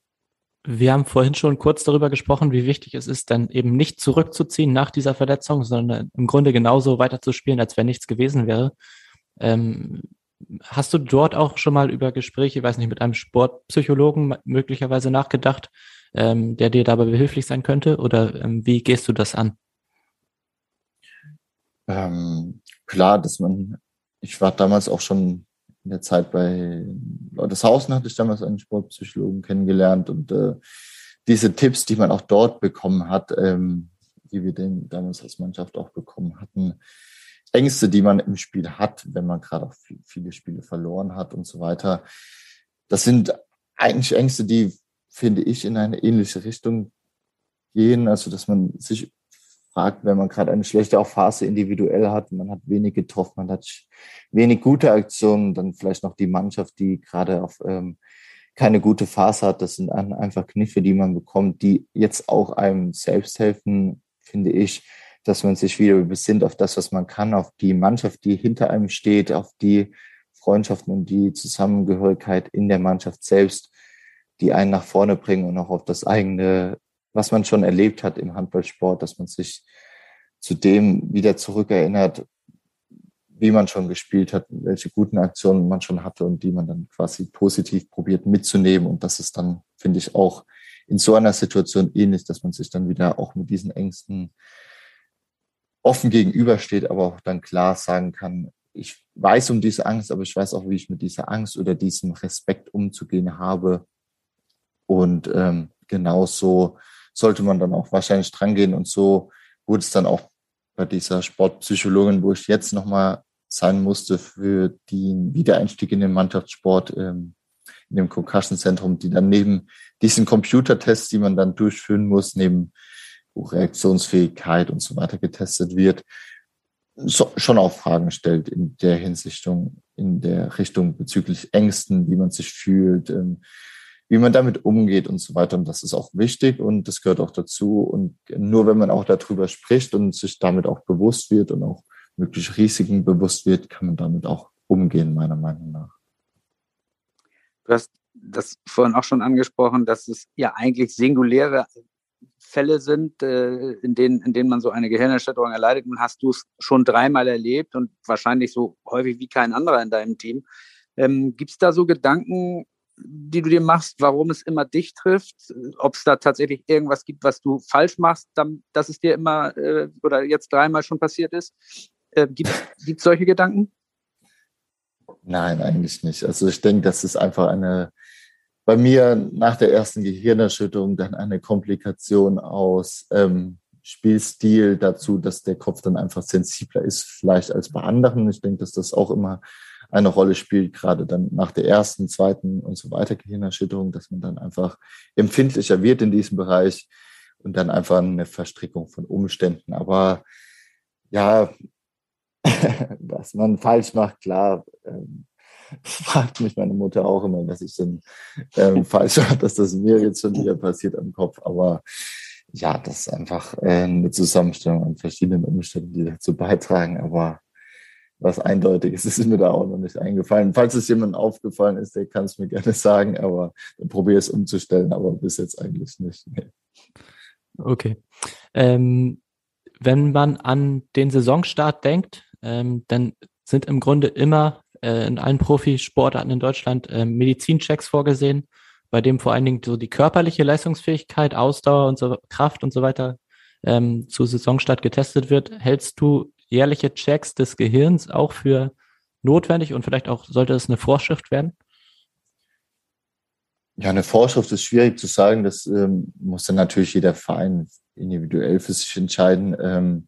Speaker 3: Wir haben vorhin schon kurz darüber gesprochen, wie wichtig es ist, dann eben nicht zurückzuziehen nach dieser Verletzung, sondern im Grunde genauso weiterzuspielen, als wenn nichts gewesen wäre. Ähm, hast du dort auch schon mal über Gespräche, ich weiß nicht, mit einem Sportpsychologen möglicherweise nachgedacht, ähm, der dir dabei behilflich sein könnte? Oder ähm, wie gehst du das an?
Speaker 6: Klar, dass man, ich war damals auch schon in der Zeit bei Lotteshausen hatte ich damals einen Sportpsychologen kennengelernt und äh, diese Tipps, die man auch dort bekommen hat, ähm, die wir den damals als Mannschaft auch bekommen hatten, Ängste, die man im Spiel hat, wenn man gerade auch viele Spiele verloren hat und so weiter. Das sind eigentlich Ängste, die, finde ich, in eine ähnliche Richtung gehen. Also, dass man sich fragt, wenn man gerade eine schlechte Phase individuell hat, man hat wenig getroffen, man hat wenig gute Aktionen, dann vielleicht noch die Mannschaft, die gerade auf ähm, keine gute Phase hat. Das sind einfach Kniffe, die man bekommt, die jetzt auch einem selbst helfen, finde ich, dass man sich wieder besinnt auf das, was man kann, auf die Mannschaft, die hinter einem steht, auf die Freundschaften und die Zusammengehörigkeit in der Mannschaft selbst, die einen nach vorne bringen und auch auf das eigene was man schon erlebt hat im Handballsport, dass man sich zu dem wieder zurückerinnert, wie man schon gespielt hat, welche guten Aktionen man schon hatte und die man dann quasi positiv probiert mitzunehmen. Und das ist dann, finde ich, auch in so einer Situation ähnlich, dass man sich dann wieder auch mit diesen Ängsten offen gegenübersteht, aber auch dann klar sagen kann, ich weiß um diese Angst, aber ich weiß auch, wie ich mit dieser Angst oder diesem Respekt umzugehen habe. Und ähm, genauso sollte man dann auch wahrscheinlich drangehen. Und so wurde es dann auch bei dieser Sportpsychologin, wo ich jetzt nochmal sein musste für den Wiedereinstieg in den Mannschaftssport ähm, in dem Concussion-Zentrum, die dann neben diesen Computertests, die man dann durchführen muss, neben Reaktionsfähigkeit und so weiter getestet wird, so, schon auch Fragen stellt in der Hinsicht, in der Richtung bezüglich Ängsten, wie man sich fühlt, ähm, wie man damit umgeht und so weiter. Und das ist auch wichtig und das gehört auch dazu. Und nur wenn man auch darüber spricht und sich damit auch bewusst wird und auch mögliche Risiken bewusst wird, kann man damit auch umgehen, meiner Meinung nach.
Speaker 4: Du hast das vorhin auch schon angesprochen, dass es ja eigentlich singuläre Fälle sind, äh, in denen, in denen man so eine Gehirnerschütterung erleidet. Und hast du es schon dreimal erlebt und wahrscheinlich so häufig wie kein anderer in deinem Team. Ähm, Gibt es da so Gedanken, die du dir machst, warum es immer dich trifft, ob es da tatsächlich irgendwas gibt, was du falsch machst, dass es dir immer äh, oder jetzt dreimal schon passiert ist. Äh, gibt es solche Gedanken?
Speaker 6: Nein, eigentlich nicht. Also ich denke, das ist einfach eine, bei mir nach der ersten Gehirnerschütterung dann eine Komplikation aus ähm, Spielstil dazu, dass der Kopf dann einfach sensibler ist, vielleicht als bei anderen. Ich denke, dass das auch immer eine Rolle spielt, gerade dann nach der ersten, zweiten und so weiter Gehirnerschütterung, dass man dann einfach empfindlicher wird in diesem Bereich und dann einfach eine Verstrickung von Umständen. Aber ja, was man falsch macht, klar, ähm, fragt mich meine Mutter auch immer, was ich denn ähm, falsch mache, dass das mir jetzt schon wieder passiert am Kopf. Aber ja, das ist einfach äh, eine Zusammenstellung an verschiedenen Umständen, die dazu beitragen. Aber was Eindeutiges ist mir da auch noch nicht eingefallen. Falls es jemandem aufgefallen ist, der kann es mir gerne sagen, aber probiere es umzustellen, aber bis jetzt eigentlich nicht. Nee.
Speaker 3: Okay. Ähm, wenn man an den Saisonstart denkt, ähm, dann sind im Grunde immer äh, in allen Profisportarten in Deutschland äh, Medizinchecks vorgesehen, bei dem vor allen Dingen so die körperliche Leistungsfähigkeit, Ausdauer und so Kraft und so weiter ähm, zu Saisonstart getestet wird. Hältst du jährliche Checks des Gehirns auch für notwendig und vielleicht auch sollte es eine Vorschrift werden?
Speaker 6: Ja, eine Vorschrift ist schwierig zu sagen. Das ähm, muss dann natürlich jeder Verein individuell für sich entscheiden. Ähm,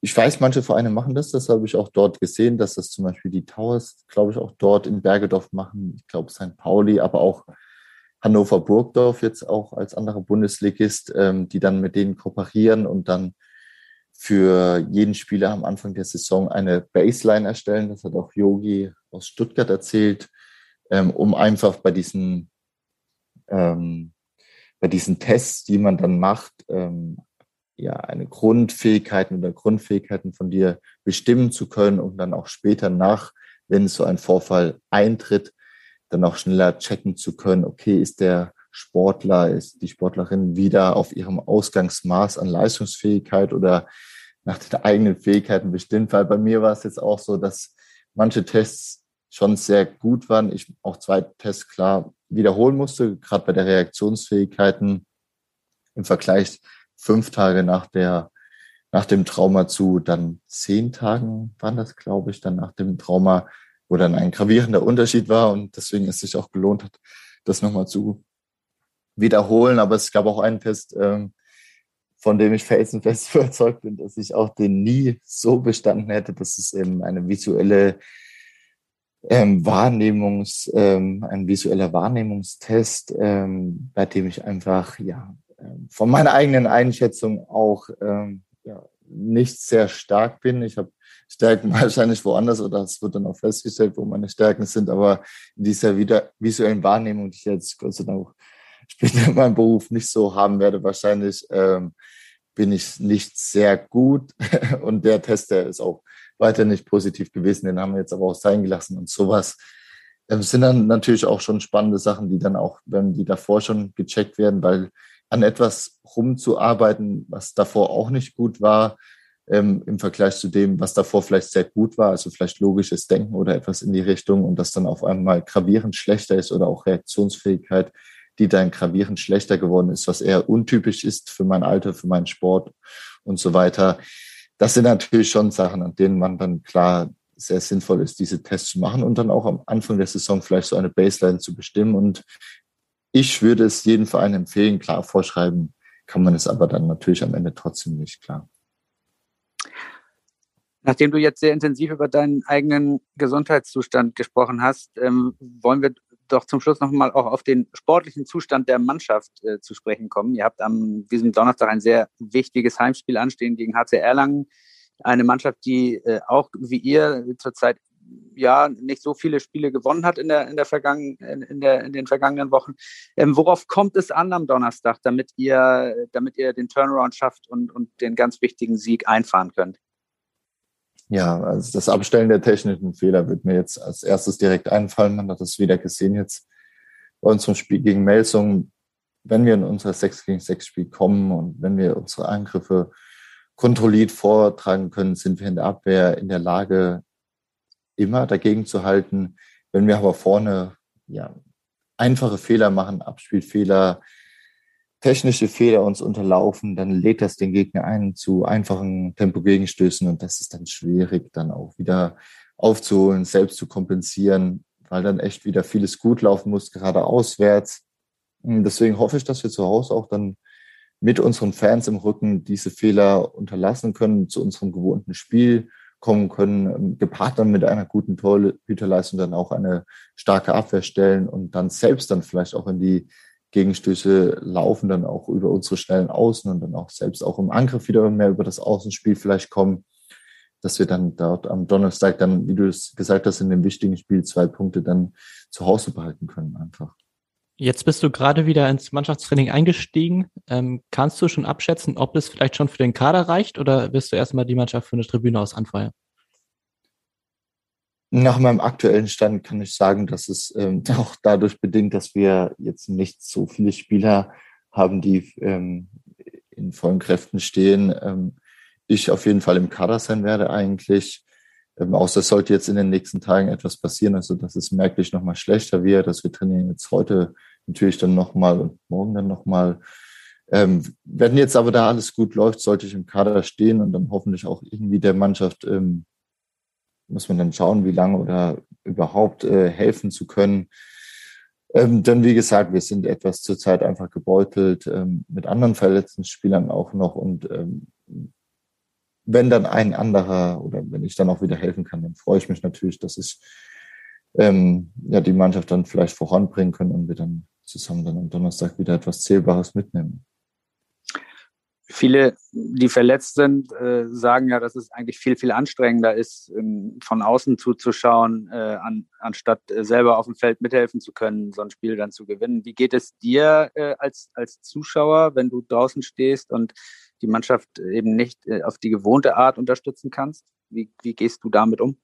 Speaker 6: ich weiß, manche Vereine machen das. Das habe ich auch dort gesehen, dass das zum Beispiel die Towers, glaube ich, auch dort in Bergedorf machen. Ich glaube, St. Pauli, aber auch Hannover Burgdorf jetzt auch als anderer Bundesligist, ähm, die dann mit denen kooperieren und dann für jeden Spieler am Anfang der Saison eine Baseline erstellen. Das hat auch Yogi aus Stuttgart erzählt, ähm, um einfach bei diesen, ähm, bei diesen Tests, die man dann macht, ähm, ja, eine Grundfähigkeiten oder Grundfähigkeiten von dir bestimmen zu können, um dann auch später nach, wenn so ein Vorfall eintritt, dann auch schneller checken zu können, okay, ist der Sportler, ist die Sportlerin wieder auf ihrem Ausgangsmaß an Leistungsfähigkeit oder nach den eigenen Fähigkeiten bestimmt, weil bei mir war es jetzt auch so, dass manche Tests schon sehr gut waren. Ich auch zwei Tests klar wiederholen musste, gerade bei der Reaktionsfähigkeiten im Vergleich fünf Tage nach der nach dem Trauma zu dann zehn Tagen waren das, glaube ich, dann nach dem Trauma, wo dann ein gravierender Unterschied war und deswegen es sich auch gelohnt hat, das nochmal zu wiederholen. Aber es gab auch einen Test, ähm, von dem ich felsenfest überzeugt bin, dass ich auch den nie so bestanden hätte. Das ist eben eine visuelle ähm, Wahrnehmungs, ähm, ein visueller Wahrnehmungstest, ähm, bei dem ich einfach ja ähm, von meiner eigenen Einschätzung auch ähm, ja, nicht sehr stark bin. Ich habe Stärken wahrscheinlich woanders oder es wird dann auch festgestellt, wo meine Stärken sind, aber in dieser wieder visuellen Wahrnehmung, die ich jetzt Gott sei Dank später in meinem Beruf nicht so haben werde, wahrscheinlich ähm, bin ich nicht sehr gut. Und der Test, der ist auch weiter nicht positiv gewesen. Den haben wir jetzt aber auch sein gelassen. Und sowas ähm, sind dann natürlich auch schon spannende Sachen, die dann auch, wenn die davor schon gecheckt werden, weil an etwas rumzuarbeiten, was davor auch nicht gut war, ähm, im Vergleich zu dem, was davor vielleicht sehr gut war, also vielleicht logisches Denken oder etwas in die Richtung und das dann auf einmal gravierend schlechter ist oder auch Reaktionsfähigkeit, die dann gravierend schlechter geworden ist, was eher untypisch ist für mein Alter, für meinen Sport und so weiter. Das sind natürlich schon Sachen, an denen man dann klar sehr sinnvoll ist, diese Tests zu machen und dann auch am Anfang der Saison vielleicht so eine Baseline zu bestimmen. Und ich würde es jedem Verein empfehlen, klar vorschreiben kann man es aber dann natürlich am Ende trotzdem nicht, klar.
Speaker 4: Nachdem du jetzt sehr intensiv über deinen eigenen Gesundheitszustand gesprochen hast, ähm, wollen wir doch zum Schluss nochmal auch auf den sportlichen Zustand der Mannschaft äh, zu sprechen kommen. Ihr habt am diesem Donnerstag ein sehr wichtiges Heimspiel anstehen gegen HC Erlangen. Eine Mannschaft, die äh, auch wie ihr zurzeit ja nicht so viele Spiele gewonnen hat in der in der vergangen in, der in den vergangenen Wochen. Ähm, worauf kommt es an am Donnerstag, damit ihr damit ihr den Turnaround schafft und und den ganz wichtigen Sieg einfahren könnt?
Speaker 6: Ja, also das Abstellen der technischen Fehler wird mir jetzt als erstes direkt einfallen. Man hat das wieder gesehen jetzt bei unserem Spiel gegen Melsung. Wenn wir in unser 6 gegen 6 Spiel kommen und wenn wir unsere Angriffe kontrolliert vortragen können, sind wir in der Abwehr in der Lage, immer dagegen zu halten. Wenn wir aber vorne ja, einfache Fehler machen, Abspielfehler, technische Fehler uns unterlaufen, dann lädt das den Gegner ein zu einfachen Tempogegenstößen und das ist dann schwierig, dann auch wieder aufzuholen, selbst zu kompensieren, weil dann echt wieder vieles gut laufen muss, gerade auswärts. Deswegen hoffe ich, dass wir zu Hause auch dann mit unseren Fans im Rücken diese Fehler unterlassen können, zu unserem gewohnten Spiel kommen können, ähm, gepaart dann mit einer guten Torhüterleistung dann auch eine starke Abwehr stellen und dann selbst dann vielleicht auch in die Gegenstöße laufen, dann auch über unsere schnellen Außen und dann auch selbst auch im Angriff wieder mehr über das Außenspiel vielleicht kommen, dass wir dann dort am Donnerstag dann, wie du es gesagt hast, in dem wichtigen Spiel zwei Punkte dann zu Hause behalten können einfach.
Speaker 3: Jetzt bist du gerade wieder ins Mannschaftstraining eingestiegen. Ähm, kannst du schon abschätzen, ob es vielleicht schon für den Kader reicht oder wirst du erstmal die Mannschaft für eine Tribüne aus anfeuern?
Speaker 6: Nach meinem aktuellen Stand kann ich sagen, dass es ähm, auch dadurch bedingt, dass wir jetzt nicht so viele Spieler haben, die ähm, in vollen Kräften stehen. Ähm, ich auf jeden Fall im Kader sein werde eigentlich. Ähm, außer es sollte jetzt in den nächsten Tagen etwas passieren, also dass es merklich nochmal schlechter wird, dass wir trainieren jetzt heute natürlich dann nochmal und morgen dann nochmal. Ähm, wenn jetzt aber da alles gut läuft, sollte ich im Kader stehen und dann hoffentlich auch irgendwie der Mannschaft ähm, muss man dann schauen, wie lange oder überhaupt äh, helfen zu können. Ähm, denn wie gesagt, wir sind etwas zurzeit einfach gebeutelt ähm, mit anderen verletzten Spielern auch noch. Und ähm, wenn dann ein anderer oder wenn ich dann auch wieder helfen kann, dann freue ich mich natürlich, dass ich ähm, ja die Mannschaft dann vielleicht voranbringen können und wir dann zusammen dann am Donnerstag wieder etwas Zählbares mitnehmen.
Speaker 4: Viele, die verletzt sind, äh, sagen ja, dass es eigentlich viel, viel anstrengender ist, ähm, von außen zuzuschauen, äh, an, anstatt äh, selber auf dem Feld mithelfen zu können, so ein Spiel dann zu gewinnen. Wie geht es dir äh, als, als Zuschauer, wenn du draußen stehst und die Mannschaft eben nicht äh, auf die gewohnte Art unterstützen kannst? Wie, wie gehst du damit um?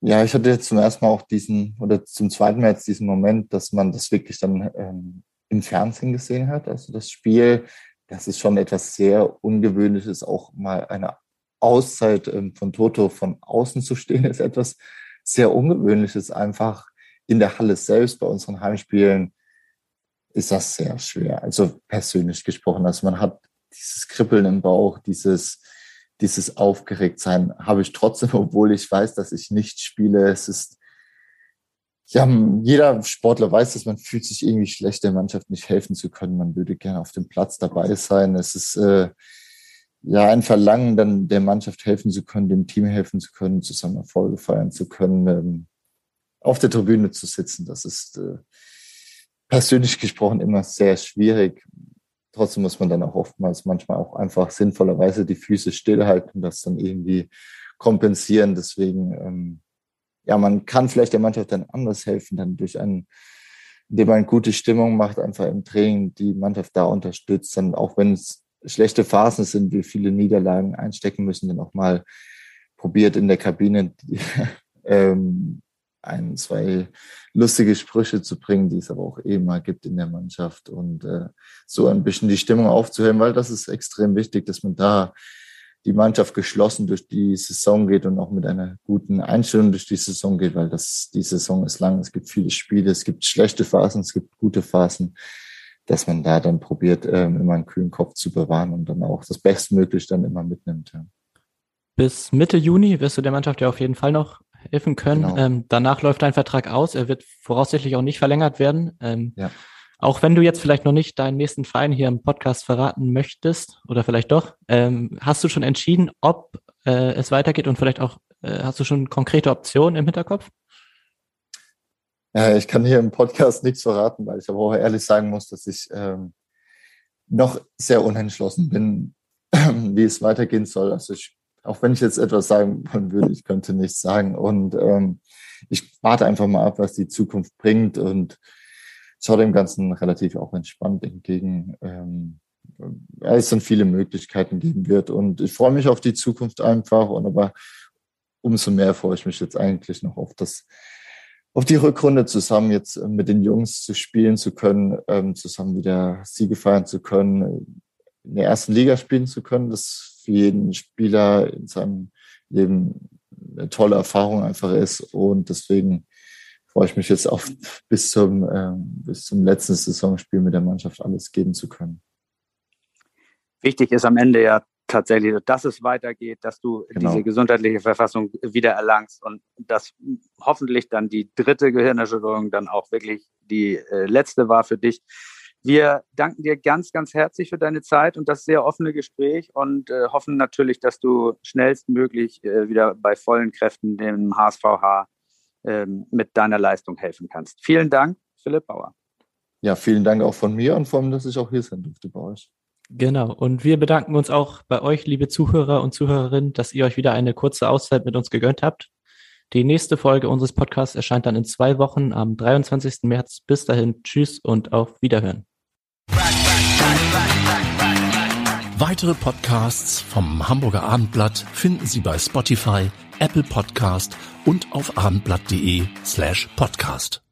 Speaker 6: Ja, ich hatte zum ersten Mal auch diesen, oder zum zweiten Mal jetzt diesen Moment, dass man das wirklich dann ähm, im Fernsehen gesehen hat. Also das Spiel, das ist schon etwas sehr Ungewöhnliches, auch mal eine Auszeit ähm, von Toto von außen zu stehen, ist etwas sehr Ungewöhnliches. Einfach in der Halle selbst bei unseren Heimspielen ist das sehr schwer. Also persönlich gesprochen. Also man hat dieses Kribbeln im Bauch, dieses, dieses Aufgeregtsein habe ich trotzdem, obwohl ich weiß, dass ich nicht spiele. Es ist ja, jeder Sportler weiß, dass man fühlt sich irgendwie schlecht, der Mannschaft nicht helfen zu können. Man würde gerne auf dem Platz dabei sein. Es ist äh, ja ein Verlangen, dann der Mannschaft helfen zu können, dem Team helfen zu können, zusammen Erfolge feiern zu können, ähm, auf der Tribüne zu sitzen. Das ist äh, persönlich gesprochen immer sehr schwierig. Trotzdem muss man dann auch oftmals manchmal auch einfach sinnvollerweise die Füße stillhalten das dann irgendwie kompensieren. Deswegen ähm, ja, man kann vielleicht der Mannschaft dann anders helfen, dann durch einen, indem man gute Stimmung macht, einfach im Training die Mannschaft da unterstützt, dann auch wenn es schlechte Phasen sind, wie viele Niederlagen einstecken müssen, dann auch mal probiert in der Kabine ähm, ein, zwei lustige Sprüche zu bringen, die es aber auch eh mal gibt in der Mannschaft. Und äh, so ein bisschen die Stimmung aufzuhören, weil das ist extrem wichtig, dass man da die Mannschaft geschlossen durch die Saison geht und auch mit einer guten Einstellung durch die Saison geht, weil das, die Saison ist lang. Es gibt viele Spiele, es gibt schlechte Phasen, es gibt gute Phasen, dass man da dann probiert, ähm, immer einen kühlen Kopf zu bewahren und dann auch das Bestmöglich dann immer mitnimmt. Ja.
Speaker 3: Bis Mitte Juni wirst du der Mannschaft ja auf jeden Fall noch helfen können. Genau. Ähm, danach läuft dein Vertrag aus. Er wird voraussichtlich auch nicht verlängert werden. Ähm, ja. Auch wenn du jetzt vielleicht noch nicht deinen nächsten Verein hier im Podcast verraten möchtest, oder vielleicht doch, ähm, hast du schon entschieden, ob äh, es weitergeht und vielleicht auch, äh, hast du schon konkrete Optionen im Hinterkopf?
Speaker 6: Ja, ich kann hier im Podcast nichts verraten, weil ich aber auch ehrlich sagen muss, dass ich ähm, noch sehr unentschlossen bin, wie es weitergehen soll. Also ich, auch wenn ich jetzt etwas sagen wollen würde, ich könnte nichts sagen. Und ähm, ich warte einfach mal ab, was die Zukunft bringt und schaue dem Ganzen relativ auch entspannt entgegen. Ähm, es dann viele Möglichkeiten geben wird. Und ich freue mich auf die Zukunft einfach. Und aber umso mehr freue ich mich jetzt eigentlich noch auf das, auf die Rückrunde zusammen jetzt mit den Jungs zu spielen zu können, ähm, zusammen wieder Siege feiern zu können, in der ersten Liga spielen zu können. Das für jeden Spieler in seinem Leben eine tolle Erfahrung einfach ist. Und deswegen freue ich mich jetzt auf bis zum, äh, bis zum letzten Saisonspiel mit der Mannschaft alles geben zu können.
Speaker 4: Wichtig ist am Ende ja tatsächlich, dass es weitergeht, dass du genau. diese gesundheitliche Verfassung wieder erlangst und dass hoffentlich dann die dritte Gehirnerschütterung dann auch wirklich die äh, letzte war für dich. Wir danken dir ganz, ganz herzlich für deine Zeit und das sehr offene Gespräch und äh, hoffen natürlich, dass du schnellstmöglich äh, wieder bei vollen Kräften dem HSVH äh, mit deiner Leistung helfen kannst. Vielen Dank, Philipp Bauer.
Speaker 6: Ja, vielen Dank auch von mir und vor allem, dass ich auch hier sein durfte bei euch.
Speaker 3: Genau. Und wir bedanken uns auch bei euch, liebe Zuhörer und Zuhörerinnen, dass ihr euch wieder eine kurze Auszeit mit uns gegönnt habt. Die nächste Folge unseres Podcasts erscheint dann in zwei Wochen am 23. März. Bis dahin, tschüss und auf Wiederhören.
Speaker 2: Weitere Podcasts vom Hamburger Abendblatt finden Sie bei Spotify, Apple Podcast und auf abendblatt.de slash podcast.